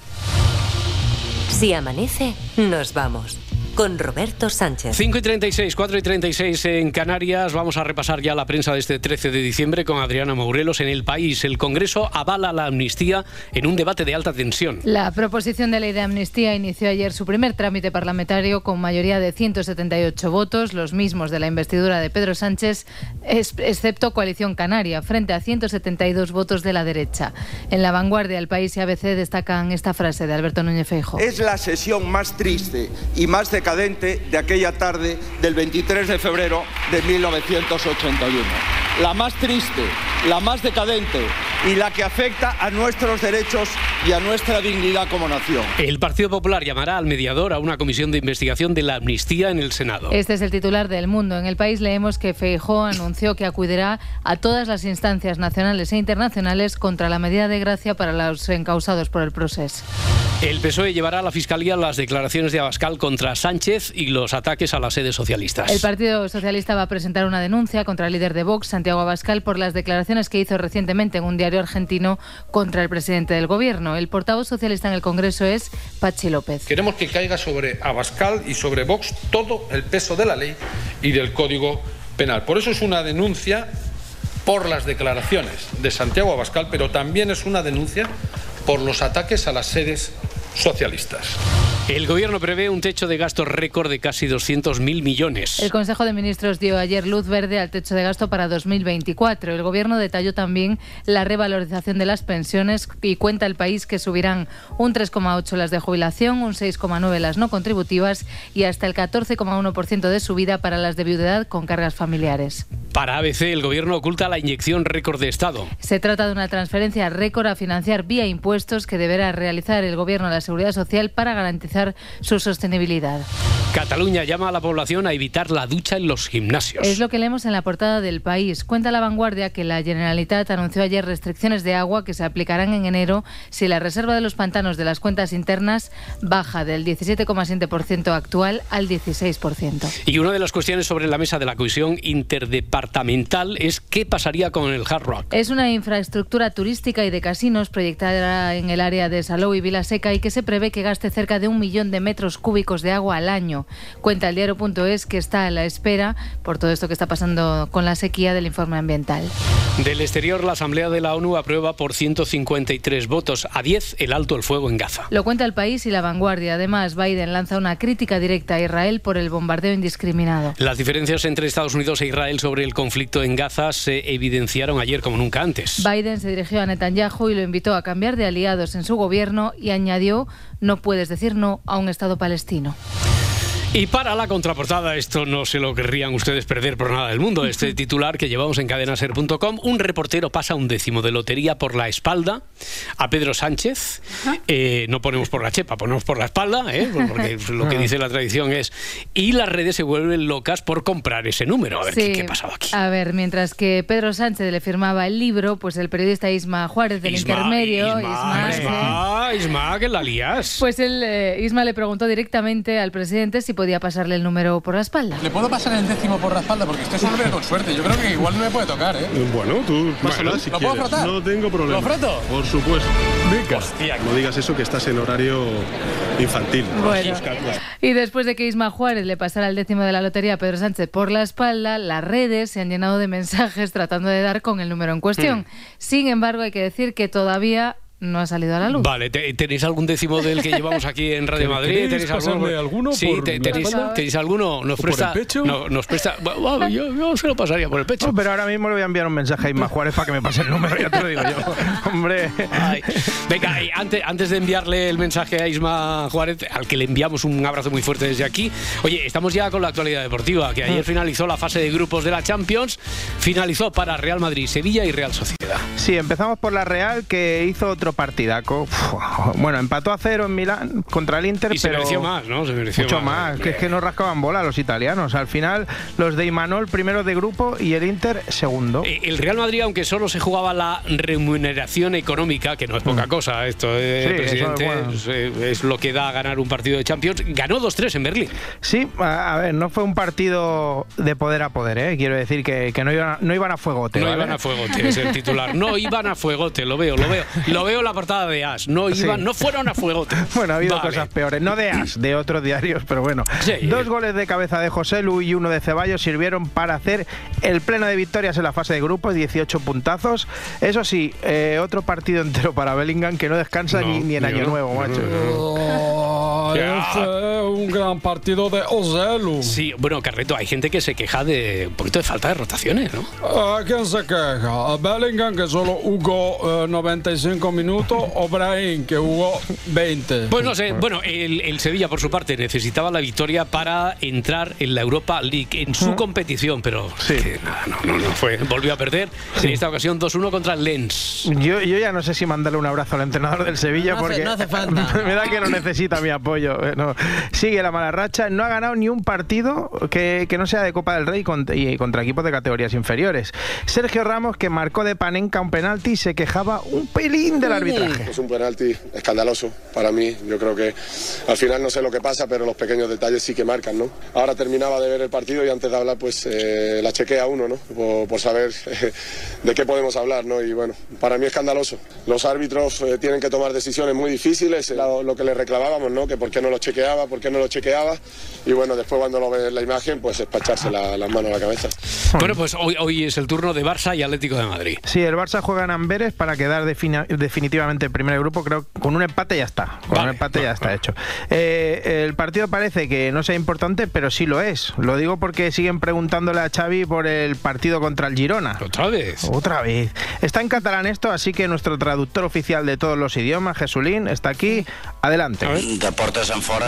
Si amanece, nos vamos. Con Roberto Sánchez. 5 y 36, 4 y 36 en Canarias. Vamos a repasar ya la prensa de este 13 de diciembre con Adriana Mourelos. En el país, el Congreso avala la amnistía en un debate de alta tensión. La proposición de ley de amnistía inició ayer su primer trámite parlamentario con mayoría de 178 votos, los mismos de la investidura de Pedro Sánchez, excepto Coalición Canaria, frente a 172 votos de la derecha. En la vanguardia, el país y ABC destacan esta frase de Alberto Núñez Feijóo. Es la sesión más triste y más decadente de aquella tarde del 23 de febrero de 1981. La más triste, la más decadente y la que afecta a nuestros derechos y a nuestra dignidad como nación. El Partido Popular llamará al mediador a una comisión de investigación de la amnistía en el Senado. Este es el titular del Mundo. En el país leemos que Feijóo anunció que acudirá a todas las instancias nacionales e internacionales contra la medida de gracia para los encausados por el proceso. El PSOE llevará a la Fiscalía las declaraciones de Abascal contra Sánchez y los ataques a las sedes socialistas. El Partido Socialista va a presentar una denuncia contra el líder de Vox, Santiago Abascal, por las declaraciones que hizo recientemente en un diario argentino contra el presidente del gobierno. El portavoz socialista en el Congreso es Pachi López. Queremos que caiga sobre Abascal y sobre Vox todo el peso de la ley y del Código Penal. Por eso es una denuncia por las declaraciones de Santiago Abascal, pero también es una denuncia por los ataques a las sedes socialistas. El gobierno prevé un techo de gasto récord de casi 200.000 millones. El Consejo de Ministros dio ayer luz verde al techo de gasto para 2024. El gobierno detalló también la revalorización de las pensiones y cuenta el país que subirán un 3,8 las de jubilación, un 6,9 las no contributivas y hasta el 14,1% de subida para las de viudedad con cargas familiares. Para ABC, el gobierno oculta la inyección récord de Estado. Se trata de una transferencia récord a financiar vía impuestos que deberá realizar el gobierno a la Seguridad Social para garantizar su sostenibilidad. Cataluña llama a la población a evitar la ducha en los gimnasios. Es lo que leemos en la portada del país. Cuenta la vanguardia que la Generalitat anunció ayer restricciones de agua que se aplicarán en enero si la reserva de los pantanos de las cuentas internas baja del 17,7% actual al 16%. Y una de las cuestiones sobre la mesa de la cohesión interdepartamental es qué pasaría con el Hard Rock. Es una infraestructura turística y de casinos proyectada en el área de Salou y Vilaseca y que se prevé que gaste cerca de un millón de metros cúbicos de agua al año. Cuenta el diario.es que está a la espera, por todo esto que está pasando con la sequía, del informe ambiental. Del exterior, la Asamblea de la ONU aprueba por 153 votos a 10 el alto el fuego en Gaza. Lo cuenta el país y la vanguardia. Además, Biden lanza una crítica directa a Israel por el bombardeo indiscriminado. Las diferencias entre Estados Unidos e Israel sobre el conflicto en Gaza se evidenciaron ayer como nunca antes. Biden se dirigió a Netanyahu y lo invitó a cambiar de aliados en su gobierno y añadió, no puedes decir no a un Estado palestino. Y para la contraportada, esto no se lo querrían ustedes perder por nada del mundo, este titular que llevamos en cadenaser.com, un reportero pasa un décimo de lotería por la espalda a Pedro Sánchez, eh, no ponemos por la chepa, ponemos por la espalda, ¿eh? porque lo que dice la tradición es, y las redes se vuelven locas por comprar ese número, a ver ¿qué, qué pasaba aquí. A ver, mientras que Pedro Sánchez le firmaba el libro, pues el periodista Isma Juárez del Isma, Intermedio, Isma, Isma, Isma, que la lías. pues el, eh, Isma le preguntó directamente al presidente si podía pasarle el número por la espalda. ¿Le puedo pasar el décimo por la espalda? Porque usted solo ve con suerte. Yo creo que igual no me puede tocar, ¿eh? Bueno, tú pásala si ¿Lo puedo frotar? No tengo problema. ¿Lo froto? Por supuesto. Hostia. No digas eso que estás en horario infantil. Bueno. Y después de que Isma Juárez le pasara el décimo de la lotería a Pedro Sánchez por la espalda, las redes se han llenado de mensajes tratando de dar con el número en cuestión. Mm. Sin embargo, hay que decir que todavía no ha salido a la luz. Vale, te- ¿tenéis algún décimo del que llevamos aquí en Radio ¿Que Madrid? ¿Tenéis alguno Sí, por te- tenéis? ¿tenéis alguno? ¿Nos ¿O por presta? el pecho? No, nos presta. Bueno, yo, yo se lo pasaría por el pecho. No, pero ahora mismo le voy a enviar un mensaje a Isma Juárez para que me pase el número, ya te lo digo yo. Hombre. Ay, venga, y antes, antes de enviarle el mensaje a Isma Juárez, al que le enviamos un abrazo muy fuerte desde aquí, oye, estamos ya con la actualidad deportiva, que ayer finalizó la fase de grupos de la Champions, finalizó para Real Madrid, Sevilla y Real Sociedad. Sí, empezamos por la Real que hizo otro partidaco. Uf, Bueno, empató a cero en Milán contra el Inter, Y se pero mereció más, ¿no? Se mereció mucho más. más. Que es que no rascaban bola los italianos. Al final, los de Imanol primero de grupo y el Inter segundo. Eh, El Real Madrid, aunque solo se jugaba la remuneración económica, que no es poca cosa, esto, eh, Mm. Sí, es bueno. eh, lo que da a ganar un partido de Champions, ganó 2-3 en Berlín. Sí, a, a ver, no fue un partido de poder a poder, ¿eh? Quiero decir que, que no, iban a, no iban a fuegote. No ¿vale? iban a fuegote, es el titular. No iban a fuegote, lo veo, lo veo. Lo veo la portada de As. No iban, Sí. no fueron a fuegote. Bueno, ha habido Vale. cosas peores, no de As, de otros diarios, pero bueno. Sí. Dos goles de cabeza de José Lu y uno de Ceballos sirvieron para hacer el pleno de victorias en la fase de grupos, 18 puntazos. Eso sí, eh, otro partido entero para Bellingham que no descansa ni, ni en Año no. Nuevo, macho. un gran partido de Ozelu. Sí, bueno, Carreto, hay gente que se queja de un poquito de falta de rotaciones, ¿no? ¿A quién se queja? ¿A Bellingham que solo jugó eh, 95 minutos o Brahim que jugó 20? Pues no sé, bueno, el, el Sevilla por su parte necesitaba la victoria para entrar en la Europa League, en su competición, pero que nada, no, no, no fue. Volvió a perder, en esta ocasión 2-1 contra el Lens. Yo, yo ya no sé si mandarle un abrazo al entrenador del Sevilla No hace- porque no hace falta. me da que no necesita mi apoyo. Eh, no. Sigue la mala racha, no ha ganado ni un partido que, que no sea de Copa del Rey contra, y contra equipos de categorías inferiores. Sergio Ramos, que marcó de panenca un penalti, se quejaba un pelín del arbitraje. Es un penalti escandaloso para mí. Yo creo que al final no sé lo que pasa, pero los pequeños detalles sí que marcan, ¿no? Ahora terminaba de ver el partido y antes de hablar, pues eh, la chequé a uno, ¿no? Por, por saber eh, de qué podemos hablar, ¿no? Y bueno, para mí escandaloso. Los árbitros eh, tienen que tomar decisiones muy difíciles. Lo, lo que le reclamábamos, ¿no? Que por qué no los chequeaba, por qué no lo chequeaba y bueno, después cuando lo ves en la imagen, pues espacharse la- las manos a la cabeza. Bueno, pues hoy, hoy es el turno de Barça y Atlético de Madrid. Sí, el Barça juega en Amberes para quedar definitivamente en primer grupo. Creo que con un empate ya está. Con un empate ya está hecho. Eh, el partido parece que no sea importante, pero sí lo es. Lo digo porque siguen preguntándole a Xavi por el partido contra el Girona. ¿Otra vez? Otra vez. Está en catalán esto, así que nuestro traductor oficial de todos los idiomas, Jesulín, está aquí. Adelante. De puertas en fora,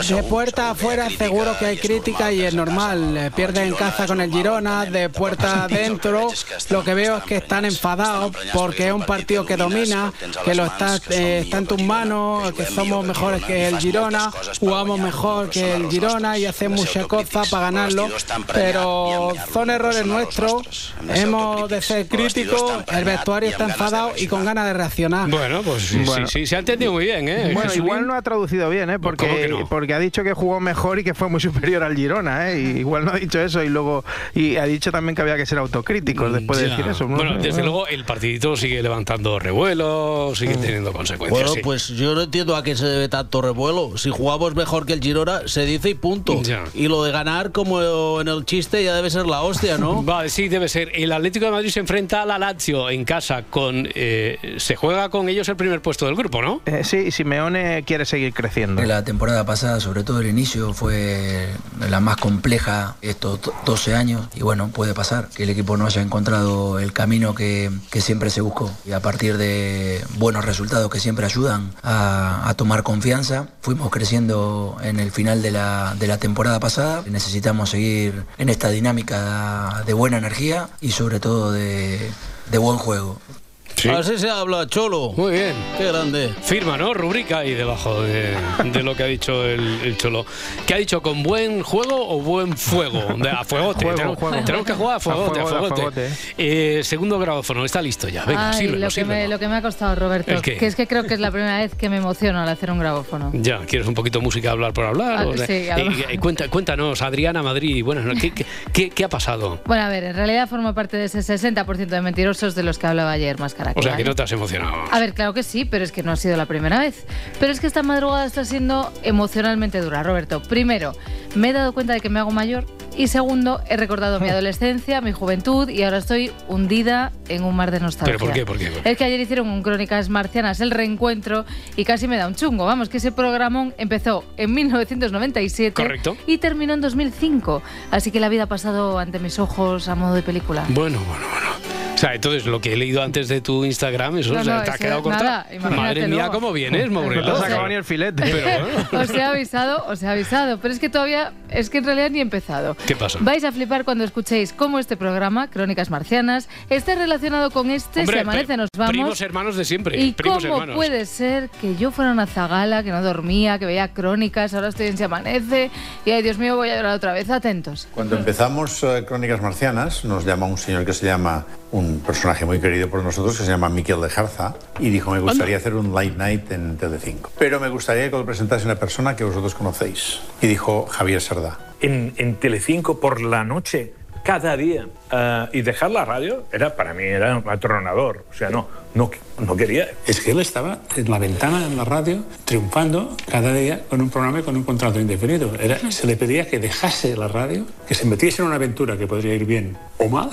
De puerta afuera seguro que hay crítica y es normal. Eh, Pierde en casa con el Girona, de puerta adentro. Lo que veo es que están enfadados porque es un partido que domina, que lo está, eh, está en tus manos, que somos mejores que el Girona, jugamos mejor que el Girona y hacemos mucha cosa para ganarlo. Pero son errores nuestros. Hemos de ser críticos, el vestuario está enfadado y con ganas de reaccionar. Bueno, pues sí, Bueno. sí, sí, se ha entendido muy bien, ¿eh? Bueno, igual no ha traducido bien, ¿eh? ¿Cómo que no? porque ha dicho que jugó mejor y que fue muy superior al Girona, ¿eh? Y igual no ha dicho eso y luego y ha dicho también que había que ser autocríticos después de decir eso. ¿no? Bueno, desde luego el partidito sigue levantando revuelo, sigue teniendo consecuencias. Bueno, sí. pues yo no entiendo a qué se debe tanto revuelo. Si jugamos mejor que el Girona, se dice y punto. Y lo de ganar, como en el chiste, ya debe ser la hostia, ¿no? Vale, sí, debe ser. El Atlético de Madrid se enfrenta a la Lazio en casa con... eh, se juega con ellos el primer puesto del grupo, ¿no? Eh, sí, Simeone quiere seguir creciendo. La temporada pasada, sobre todo el inicio, fue la más compleja estos do- 12 años. Y bueno, puede pasar que el equipo no haya encontrado el camino que, que siempre se buscó. Y a partir de buenos resultados que siempre ayudan a, a tomar confianza, fuimos creciendo en el final de la, de la temporada pasada, necesitamos seguir en esta dinámica de buena energía y sobre todo de, de buen juego. Así se habla, Cholo. Muy bien. Qué grande. Firma, ¿no? Rubrica ahí debajo de, de lo que ha dicho el, el Cholo. ¿Qué ha dicho? ¿Con buen juego o buen fuego? De, a fuegote. Juego, tenemos, juego. tenemos que jugar a fuegote. A A fuego, a fuegote. fuegote. Eh, segundo gráfono, está listo ya. Venga, Ay, sírvelo, lo, que me, lo que me ha costado, Roberto, ¿El qué? que es que creo que es la primera vez que me emociono al hacer un grabófono. Ya, ¿quieres un poquito de música hablar por hablar? Ah, O sea, sí, eh, eh, cuenta- cuéntanos, Adriana Madrid, bueno, ¿qué, qué, qué- qué ha pasado? Bueno, a ver, en realidad formo parte de ese 60% de mentirosos de los que hablaba ayer, más O sea, que no te has emocionado. A ver, claro que sí, pero es que no ha sido la primera vez. Pero es que esta madrugada está siendo emocionalmente dura, Roberto. Primero, me he dado cuenta de que me hago mayor. Y segundo, he recordado mi adolescencia, mi juventud y ahora estoy hundida en un mar de nostalgia. ¿Pero por qué? ¿Por qué? ¿Por qué? Es que ayer hicieron un Crónicas Marcianas, el reencuentro, y casi me da un chungo. Vamos, que ese programón empezó en 1997 Correcto. y terminó en 2005. Así que la vida ha pasado ante mis ojos a modo de película. Bueno, bueno, bueno. O sea, entonces lo que he leído antes de tu Instagram, eso No, o sea, no, te ha quedado es corta. nada, imagínate Madre mía, cómo vienes, Maurelo. No te has acabado ni el filete. Pero, bueno. Os he avisado, os he avisado, pero es que todavía, es que en realidad ni he empezado. ¿Qué pasa? Vais a flipar cuando escuchéis cómo este programa, Crónicas Marcianas, está relacionado con este Hombre, Se amanece, nos vamos. Primos hermanos de siempre. ¿Y primos cómo hermanos. puede ser que yo fuera una zagala, que no dormía, que veía crónicas, ahora estoy en Se Amanece y, ay Dios mío, voy a llorar otra vez? Atentos. Cuando empezamos eh, Crónicas Marcianas, nos llama un señor que se llama, un personaje muy querido por nosotros, que se llama Miquel de Jarza, y dijo, me gustaría hacer un late night en Telecinco. Pero me gustaría que lo presentase una persona que vosotros conocéis. Y dijo Javier Sardá. en, en Telecinco por la noche, cada día. Ah, y dejar la radio era para mí era atronador. O sea, no, no, no quería. Es que él estaba en la ventana en la radio triunfando cada día con un programa y con un contrato indefinido. Era, se le pedía que dejase la radio, que se metiese en una aventura que podría ir bien o mal.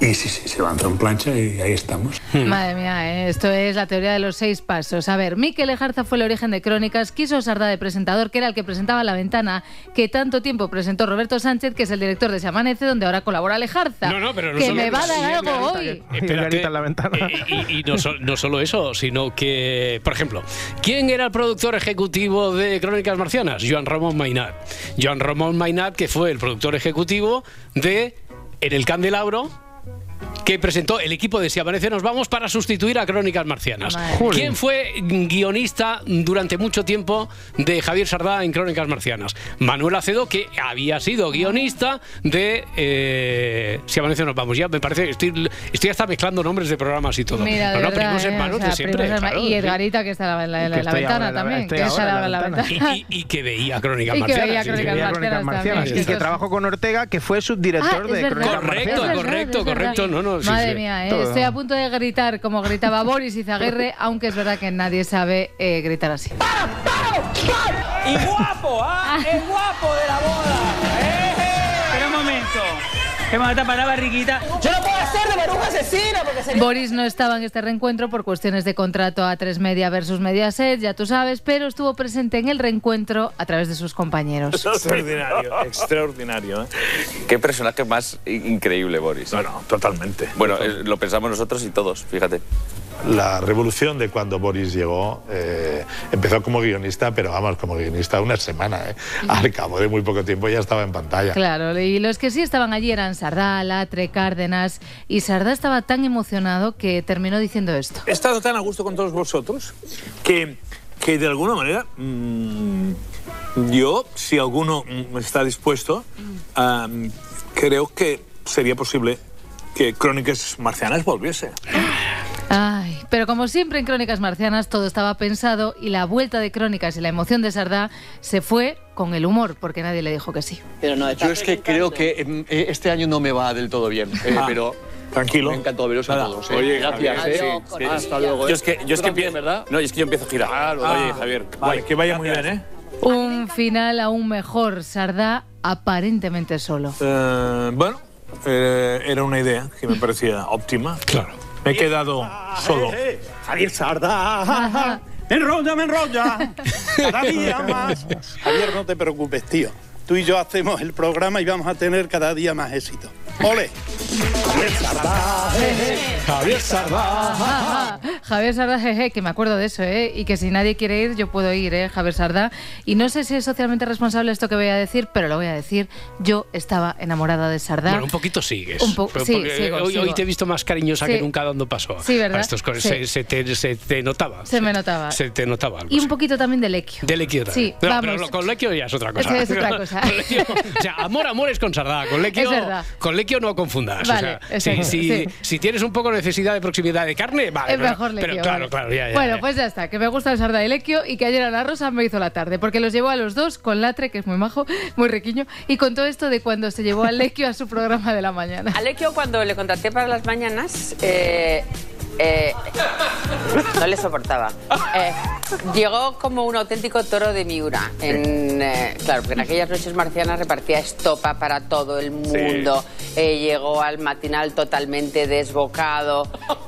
Y sí, sí, se lanzó en plancha y ahí estamos. Madre mía, ¿eh? esto es la teoría de los seis pasos. A ver, Miquel Ejarza fue el origen de Crónicas, quiso Sardá de presentador, que era el que presentaba La Ventana, que tanto tiempo presentó Roberto Sánchez, que es el director de Se Amanece, donde ahora colabora Lejarza. No, no, pero no que solo- me va a dar algo hoy. Espérate. Eh, Y, y no, so- no solo eso, sino que, por ejemplo, ¿quién era el productor ejecutivo de Crónicas Marcianas? Joan Ramón Mainat. Joan Ramón Mainat, que fue el productor ejecutivo de En el Candelabro, que presentó el equipo de Si Amanece Nos Vamos para sustituir a Crónicas Marcianas. Madre. ¿Quién fue guionista durante mucho tiempo de Javier Sardá en Crónicas Marcianas? Manuel Acedo, que había sido guionista de eh, Si Amanece Nos Vamos. Ya me parece, estoy, estoy hasta mezclando nombres de programas y todo. Mira, de no, no, verdad, primos ¿eh? hermanos O sea, de siempre. primos hermanos- claro, y. Edgarita, que está en la, la- Que en la estoy ventana también. que está en la la ventana. ventana. Y, y que veía Crónicas Y que Marcianas. veía sí, Crónicas sí. Veía Crónicas Marcianas y que trabajó con Ortega, que fue subdirector Ah, de verdad. Crónicas Correcto, Marcianas. Correcto, verdad. correcto. No, no, sí, Madre sí. mía, ¿eh? Estoy a punto de gritar como gritaba Boris Izaguirre, aunque es verdad que nadie sabe eh, gritar así. Y guapo, ¿ah? El guapo de la boda. ¡Eh, eh! Espera un momento. Que me va a tapar la barriguita. Yo no puedo hacer de Maruja asesina porque sería... Boris no estaba en este reencuentro por cuestiones de contrato a tres Media versus Mediaset, ya tú sabes, pero estuvo presente en el reencuentro a través de sus compañeros. Extraordinario, extraordinario. ¿eh? Qué personaje más increíble, Boris. Bueno, totalmente. Bueno, eh, lo pensamos nosotros y todos, fíjate. La revolución de cuando Boris llegó eh, empezó como guionista, pero vamos, como guionista una semana. ¿eh? Al cabo de muy poco tiempo ya estaba en pantalla. Claro, y los que sí estaban allí eran Sardá, Latre, Cárdenas, y Sardá estaba tan emocionado que terminó diciendo esto. He estado tan a gusto con todos vosotros que, que de alguna manera mm, yo, si alguno mm, está dispuesto, ah, creo que sería posible que Crónicas Marcianas volviese. Ay, pero como siempre en Crónicas Marcianas todo estaba pensado y la vuelta de Crónicas y la emoción de Sardá se fue con el humor, porque nadie le dijo que sí. Pero no, Yo es que creo que mm, eh, este año no me va del todo bien, eh, Ah, pero... Tranquilo. Me ha encantado veros a todos. eh. Oye, gracias. Eh. sí, sí. Hasta luego. Yo es que, yo es que empiezo, ¿verdad? No, es que yo empiezo a girar. Oye, Javier. Vale, que vaya muy bien, ¿eh? Un final aún mejor, Sardá aparentemente solo. Eh, bueno, eh, era una idea que me parecía óptima. Claro. Me he quedado solo. Javier Sarda. Me enrolla, me enrolla. Cada día más. Javier, no te preocupes, tío. Tú y yo hacemos el programa y vamos a tener cada día más éxito. ¡Ole! Javier Sarda. Javier Sardá. Javier Sardá, jeje, que me acuerdo de eso, ¿eh? Y que si nadie quiere ir, yo puedo ir, ¿eh? Javier Sardá. Y no sé si es socialmente responsable esto que voy a decir, pero lo voy a decir. Yo estaba enamorada de Sardá. Bueno, un poquito sigues. Un po- Pero sí, porque sigo, hoy, te he visto más cariñosa Sí. que nunca dando paso Sí, ¿verdad? a cosas. Sí. Se, se te, se te notaba. Se me notaba. Se te notaba algo. Y un poquito también de Lequio. De Lequio también. Sí, No, vamos. pero con Lequio ya es otra cosa. Eso es otra cosa. Con Lequio- o sea, amor, amor es con Sardá. Con Lequio, Es verdad. con Lequio no confundas. Vale, o sea, si, exacto, si- sí. si tienes un poco de necesidad de proximidad de carne, vale. es pero- mejor Lequio. Pero claro, vale. claro, ya, ya. Bueno, ya. pues ya está, que me gusta el Sardá y Lequio y que ayer Ana Rosa me hizo la tarde, porque los llevó a los dos con Latre, que es muy majo, muy riquiño, y con todo esto de cuando se llevó a Lequio a su programa de la mañana. Alekio, cuando le contraté para las mañanas, eh, eh, no le soportaba. Eh, llegó como un auténtico toro de Miura. En, eh, claro, porque en aquellas noches marcianas repartía estopa para todo el mundo. Eh, llegó al matinal totalmente desbocado.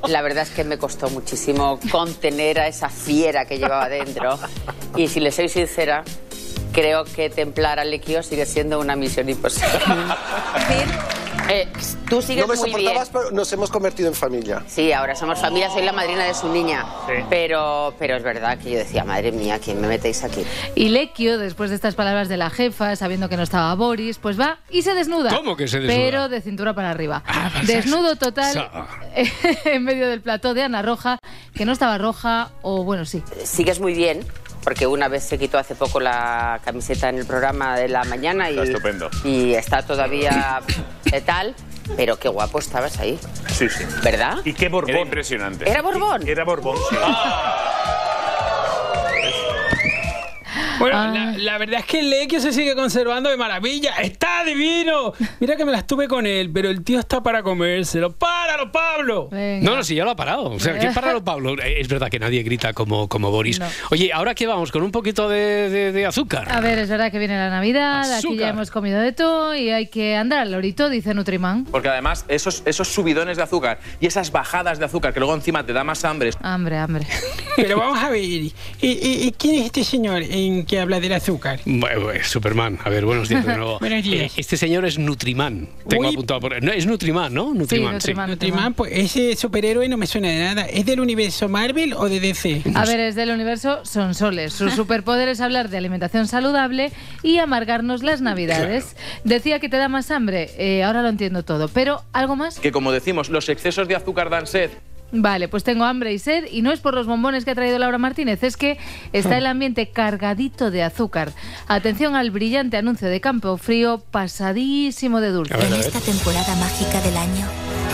La verdad es que me costó muchísimo contener a esa fiera que llevaba dentro. Y si le soy sincera, creo que templar a Lequio sigue siendo una misión imposible. Eh, tú sigues no me muy bien. soportabas, pero nos hemos convertido en familia. Sí, ahora somos familia, soy la madrina de su niña. Pero, pero es verdad que yo decía, madre mía, ¿quién me metéis aquí? Y Lequio, después de estas palabras de la jefa, sabiendo que no estaba Boris, pues va y se desnuda. ¿Cómo que se desnuda? Pero de cintura para arriba. pues Desnudo es- total en medio del plató de Ana Roja, que no estaba roja, o bueno, sí. Sigues muy bien, porque una vez se quitó hace poco la camiseta en el programa de la mañana y, Está estupendo. y está todavía de tal, pero qué guapo estabas ahí. Sí, sí. ¿Verdad? Y qué Borbón. Era impresionante. ¿Era Borbón? Era Borbón, sí. Bueno, Ah. la, la verdad es que el Lequio se sigue conservando de maravilla. ¡Está divino! Mira que me la estuve con él, pero el tío está para comérselo. ¡Páralo, Pablo! No, no, sí, ya lo ha parado. O sea, ¿qué parado, Pablo? Eh, Es verdad que nadie grita como, como Boris. No. Oye, ¿ahora qué vamos? ¿Con un poquito de, de- de azúcar? A ver, es verdad que viene la Navidad, aquí Azúcar. ya hemos comido de todo y hay que andar al lorito, dice Nutriman. Porque además, esos, esos subidones de azúcar y esas bajadas de azúcar que luego encima te da más hambre. Hambre, hambre. Pero vamos a ver, ¿y, y- y quién es este señor en que habla del azúcar? Bueno, bueno, Superman, a ver, buenos días de nuevo. Buenos días. Eh, Este señor es Nutriman. Tengo Uy. apuntado por. No, es Nutriman, ¿no? Nutriman, sí. Nutriman, pues ese superhéroe no me suena de nada. ¿Es del universo Marvel o de DC? A ver, es del universo son soles. Su superpoder es hablar de alimentación saludable y amargarnos las navidades. Decía que te da más hambre, eh, ahora lo entiendo todo. Pero, ¿algo más? Que como decimos, los excesos de azúcar dan sed. Vale, pues tengo hambre y sed y no es por los bombones que ha traído Laura Martínez, es que está el ambiente cargadito de azúcar. Atención al brillante anuncio de Campo Frío, pasadísimo de dulce. En esta temporada mágica del año,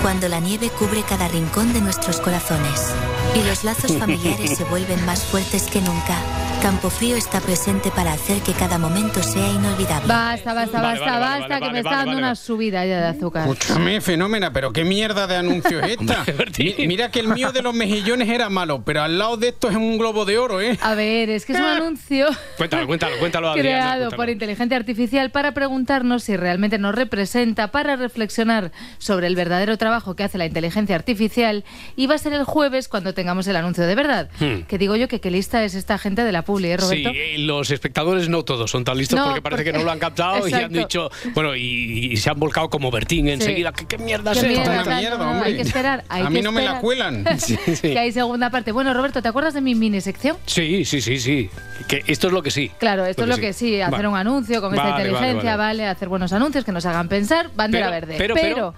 cuando la nieve cubre cada rincón de nuestros corazones y los lazos familiares se vuelven más fuertes que nunca, Campofrío está presente para hacer que cada momento sea inolvidable. Basta, basta, Vale, basta, vale, vale, basta, vale, que me vale, está dando vale, una subida ya de azúcar. Escúchame, fenómena, pero qué mierda de anuncio es esta. Mi- mira que el mío de los mejillones era malo, pero al lado de esto es un globo de oro, ¿eh? A ver, es que es un anuncio Cuéntalo, cuéntalo, cuéntalo, Adriana. creado cuéntalo. por inteligencia artificial para preguntarnos si realmente nos representa, para reflexionar sobre el verdadero trabajo que hace la inteligencia artificial y va a ser el jueves cuando tengamos el anuncio de verdad. Hmm. Que digo yo que qué lista es esta gente de la Publi, ¿eh, Roberto? Sí, eh, los espectadores no todos son tan listos No, porque parece porque- que no lo han captado y han dicho, bueno, y, y se han volcado como Bertín enseguida. ¿Qué, qué mierda es mierda, no, no, hay que esperar. hay A mí que no me la esperar. cuelan. Sí, sí. Que hay segunda parte. Bueno, Roberto, ¿te acuerdas de mi mini sección? Sí, sí, sí, sí. Que esto es lo que sí. Claro, esto es lo que sí, hacer Vale. un anuncio con esta Vale, vale, inteligencia, vale. vale, hacer buenos anuncios que nos hagan pensar, bandera Pero- verde. pero- pero-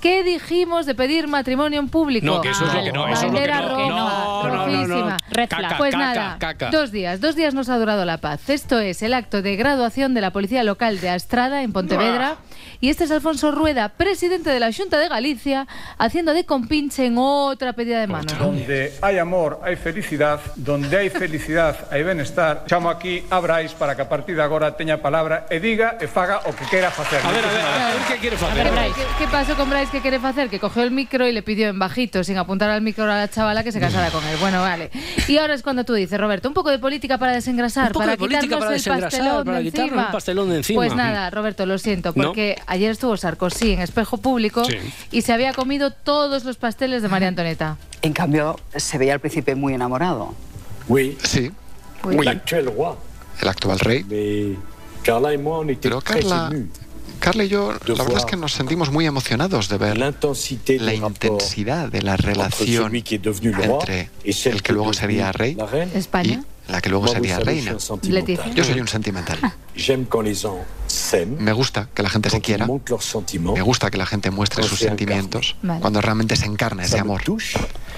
¿qué dijimos de pedir matrimonio en público? No, que eso es lo que no, eso es lo que no. No, no, no, no. rojísima. Caca, Pues caca, nada, caca. dos días, dos días nos ha durado la paz. Esto es el acto de graduación de la Policía Local de Astrada, en Pontevedra. Y este es Alfonso Rueda, presidente de la Junta de Galicia, haciendo de compinche en otra pedida de mano. Donde hay amor, hay felicidad. Donde hay felicidad, hay bienestar. Chamo aquí a Brais para que a partir de agora teña palabra e diga e faga o que queira facer. A ver, a ver, a ver, ¿qué quieres hacer? ¿Qué, qué pasó con Bryce? ¿Qué quiere hacer? Que cogió el micro y le pidió en bajito, sin apuntar al micro a la chavala, que se casara con él. Bueno, vale. Y ahora es cuando tú dices, Roberto, un poco de política para desengrasar, Un poco para de política quitarnos para desengrasar, pastelón para quitarnos encima. el pastelón de encima. Pues nada, Roberto, lo siento, ¿No? porque ayer estuvo Sarkozy en espejo público Sí. y se había comido todos los pasteles de María Antonieta. En cambio, se veía al príncipe muy enamorado. Oui. Sí. Oui. Roi. El actual rey. Carla y moi, Pero Carla. Carla y yo, la verdad es que nos sentimos muy emocionados de ver la intensidad de la relación entre el que luego sería rey. España. La que luego sería reina. Yo soy un sentimental. Me gusta que la gente se quiera. Me gusta que la gente muestre sus sentimientos cuando realmente se encarna ese amor.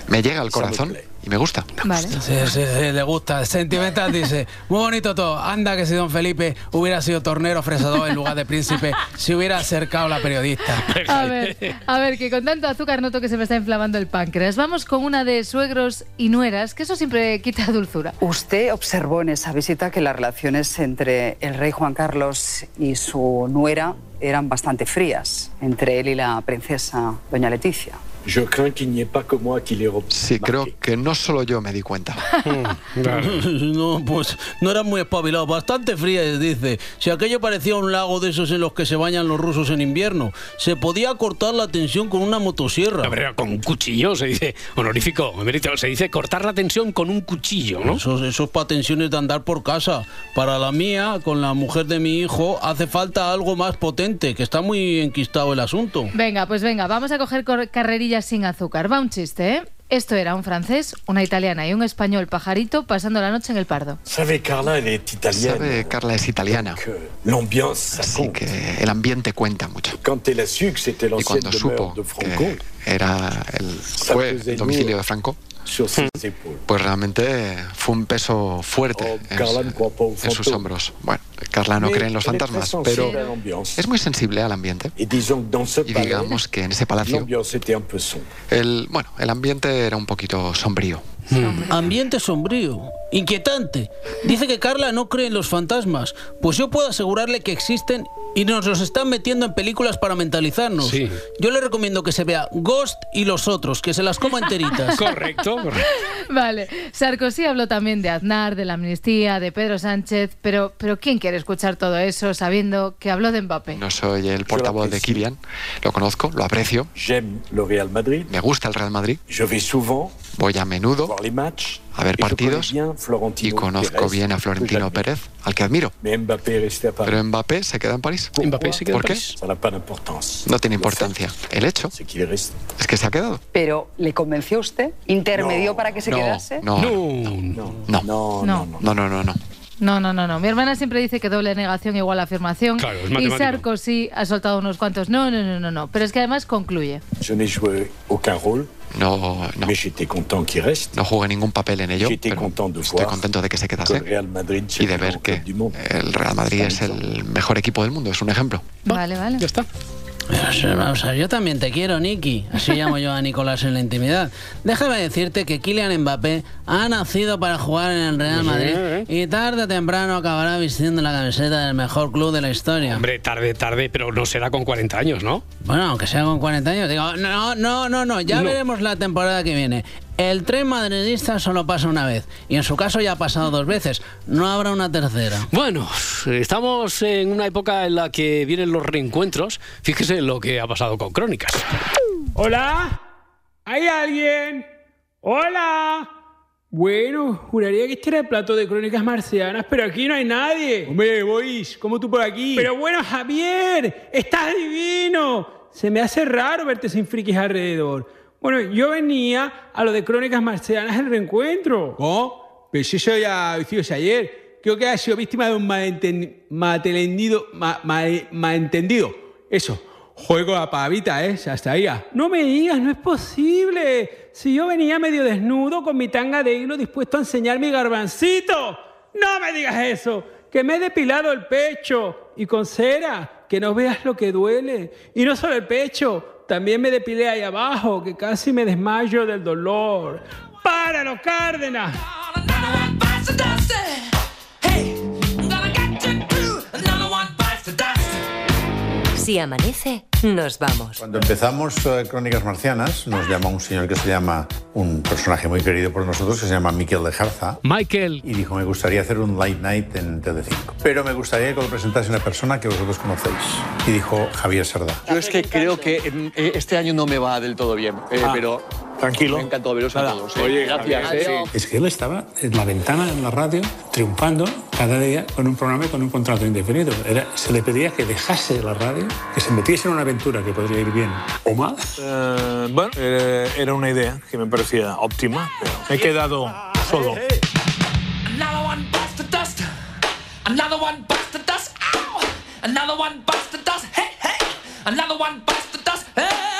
Me llega al corazón. Y me gusta. Vale. Sí, sí, sí, le gusta. Sentimental dice, muy bonito todo. Anda que si don Felipe hubiera sido tornero fresador en lugar de príncipe, se hubiera acercado la periodista. A ver, a ver, que con tanto azúcar noto que se me está inflamando el páncreas. Vamos con una de suegros y nueras, que eso siempre quita dulzura. Usted observó en esa visita que las relaciones entre el rey Juan Carlos y su nuera eran bastante frías, entre él y la princesa doña Leticia. Ait pas que moi qui les remarque. Sí, creo que no solo yo me di cuenta. No, pues no eran muy espabilados, bastante frías, dice. Si aquello parecía un lago de esos en los que se bañan los rusos en invierno, se podía cortar la tensión con una motosierra. Con un cuchillo se dice, honorífico, se dice cortar la tensión con un cuchillo, ¿no? Esos, esos para tensiones de andar por casa. Para la mía, con la mujer de mi hijo, hace falta algo más potente, que está muy enquistado el asunto. Venga, pues venga, vamos a coger cor- sin azúcar. Va un chiste, ¿eh? Esto era un francés, una italiana y un español pajarito pasando la noche en el Pardo. Savez, Carla, elle est italienne. Sabe, Carla es italiana. Así que el ambiente cuenta mucho. Y cuando supo que era el, fue el domicilio de Franco. Pues realmente fue un peso fuerte Oh, en, sus hombros. Bueno, Carla no cree en los fantasmas, pero es muy sensible al ambiente. Y digamos que en ese palacio, el, bueno, el ambiente era un poquito sombrío. Ambiente sombrío, inquietante. Dice que Carla no cree en los fantasmas. Pues yo puedo asegurarle que existen y nos los están metiendo en películas para mentalizarnos. Sí. Yo le recomiendo que se vea Ghost y los otros, que se las coma enteritas. Correcto, correcto. Vale, Sarkozy habló también de Aznar, de la amnistía, de Pedro Sánchez, pero, pero ¿quién quiere escuchar todo eso sabiendo que habló de Mbappé? No soy el portavoz de Kylian, lo conozco, lo aprecio. J'aime le Real Madrid. Me gusta el Real Madrid. Je vais souvent Voy a menudo a ver partidos y conozco bien a Florentino. Pérez, al que admiro. Pero Mbappé se queda en París. Mbappé se queda ¿Por en qué? No tiene importancia. El hecho es que se ha quedado. Pero, ¿le convenció usted? ¿Intermedió para que se quedase? No, No. no, No, No. no, no, no, no. No, no, no, no. Mi hermana siempre dice que doble negación igual afirmación. Claro, es y. Sarkozy ha soltado unos cuantos. No, no, no, no, no. Pero es que además concluye. Je n'ai joué aucun rôle. No, no. Mais j'étais content qu'il reste. No jugué ningún papel en ello, J'étais pero content de estoy contento de que se que quedase le Real Madrid y de ver que el Real Madrid es el mejor equipo del mundo, es un ejemplo. Vale, vale. Ya está. Pero, vamos a ver, yo también te quiero, Nicky. Así llamo yo a Nicolás en la intimidad. Déjame decirte que Kylian Mbappé ha nacido para jugar en el Real Madrid y tarde o temprano acabará vistiendo la camiseta del mejor club de la historia. Hombre, tarde, tarde, pero no será con 40 años, ¿no? Bueno, aunque sea con 40 años, digo, no, no, no, no, ya No. veremos la temporada que viene. El tren madridista solo pasa una vez, y en su caso ya ha pasado dos veces. No habrá una tercera. Bueno, estamos en una época en la que vienen los reencuentros. Fíjese lo que ha pasado con Crónicas. ¿Hola? ¿Hay alguien? ¿Hola? Bueno, juraría que este era el plato de crónicas marcianas, pero aquí no hay nadie. Hombre, Bois, ¿cómo tú por aquí? Pero bueno, Javier, estás divino. Se me hace raro verte sin frikis alrededor. Bueno, yo venía a lo de crónicas marcianas el reencuentro. ¿Cómo? Pero si eso ya lo hicimos ayer. Creo que ha sido víctima de un malenten- malentendido. ma- mal- malentendido. Eso. Juego a pavita, ¿eh? Hasta ahí. No me digas, no es posible. Si yo venía medio desnudo con mi tanga de hilo dispuesto a enseñar mi garbancito. No me digas eso. Que me he depilado el pecho y con cera. Que no veas lo que duele. Y no solo el pecho, también me depilé ahí abajo, que casi me desmayo del dolor. ¡Páralo, Cárdenas! Si amanece, nos vamos. Cuando empezamos eh, Crónicas Marcianas, nos llamó un señor que se llama, un personaje muy querido por nosotros, que se llama Miquel de Jarza. Michael. Y dijo, me gustaría hacer un late night en Telecinco. Pero me gustaría que lo presentase una persona que vosotros conocéis. Y dijo Javier Sardá. Yo es que creo que eh, este año no me va del todo bien, eh, Ah, pero tranquilo. me encantó veros a todos. eh. Oye, gracias. Eh. Es que él estaba en la ventana en la radio triunfando cada día con un programa y con un contrato indefinido. Era, se le pedía que dejase la radio, que se metiese en una aventura que podría ir bien o mal. Eh, bueno, eh, era una idea que me parecía óptima, pero me he quedado solo. Another one bites the dust. Hey, hey! Another one bites the dust. Hey!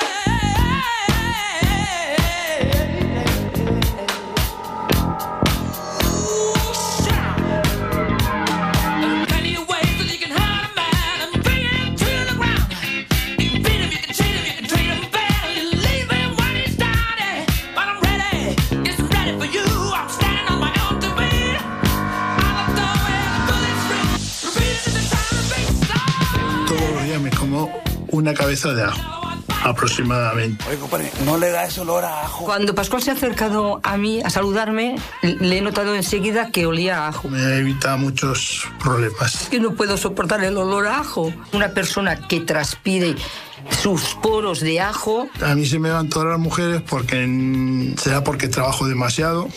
Una cabeza de ajo, aproximadamente. Oye, compadre, no le da ese olor a ajo. Cuando Pascual se ha acercado a mí a saludarme, le he notado enseguida que olía a ajo. Me evita muchos problemas. Es que no puedo soportar el olor a ajo. Una persona que transpire sus poros de ajo. A mí se me van todas las mujeres porque será porque trabajo demasiado.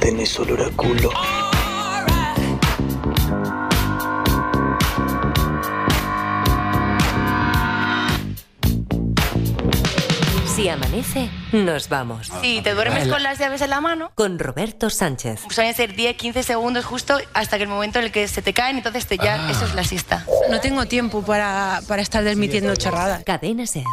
Tenés olor a culo. Si amanece, nos vamos. Si te duermes con las llaves en la mano, Con Roberto Sánchez. suelen ser 10, 15 segundos justo hasta que el momento en el que se te caen, entonces te ya, eso es la siesta. No tengo tiempo para, para estar desmitiendo chorradas. Cadena Ser.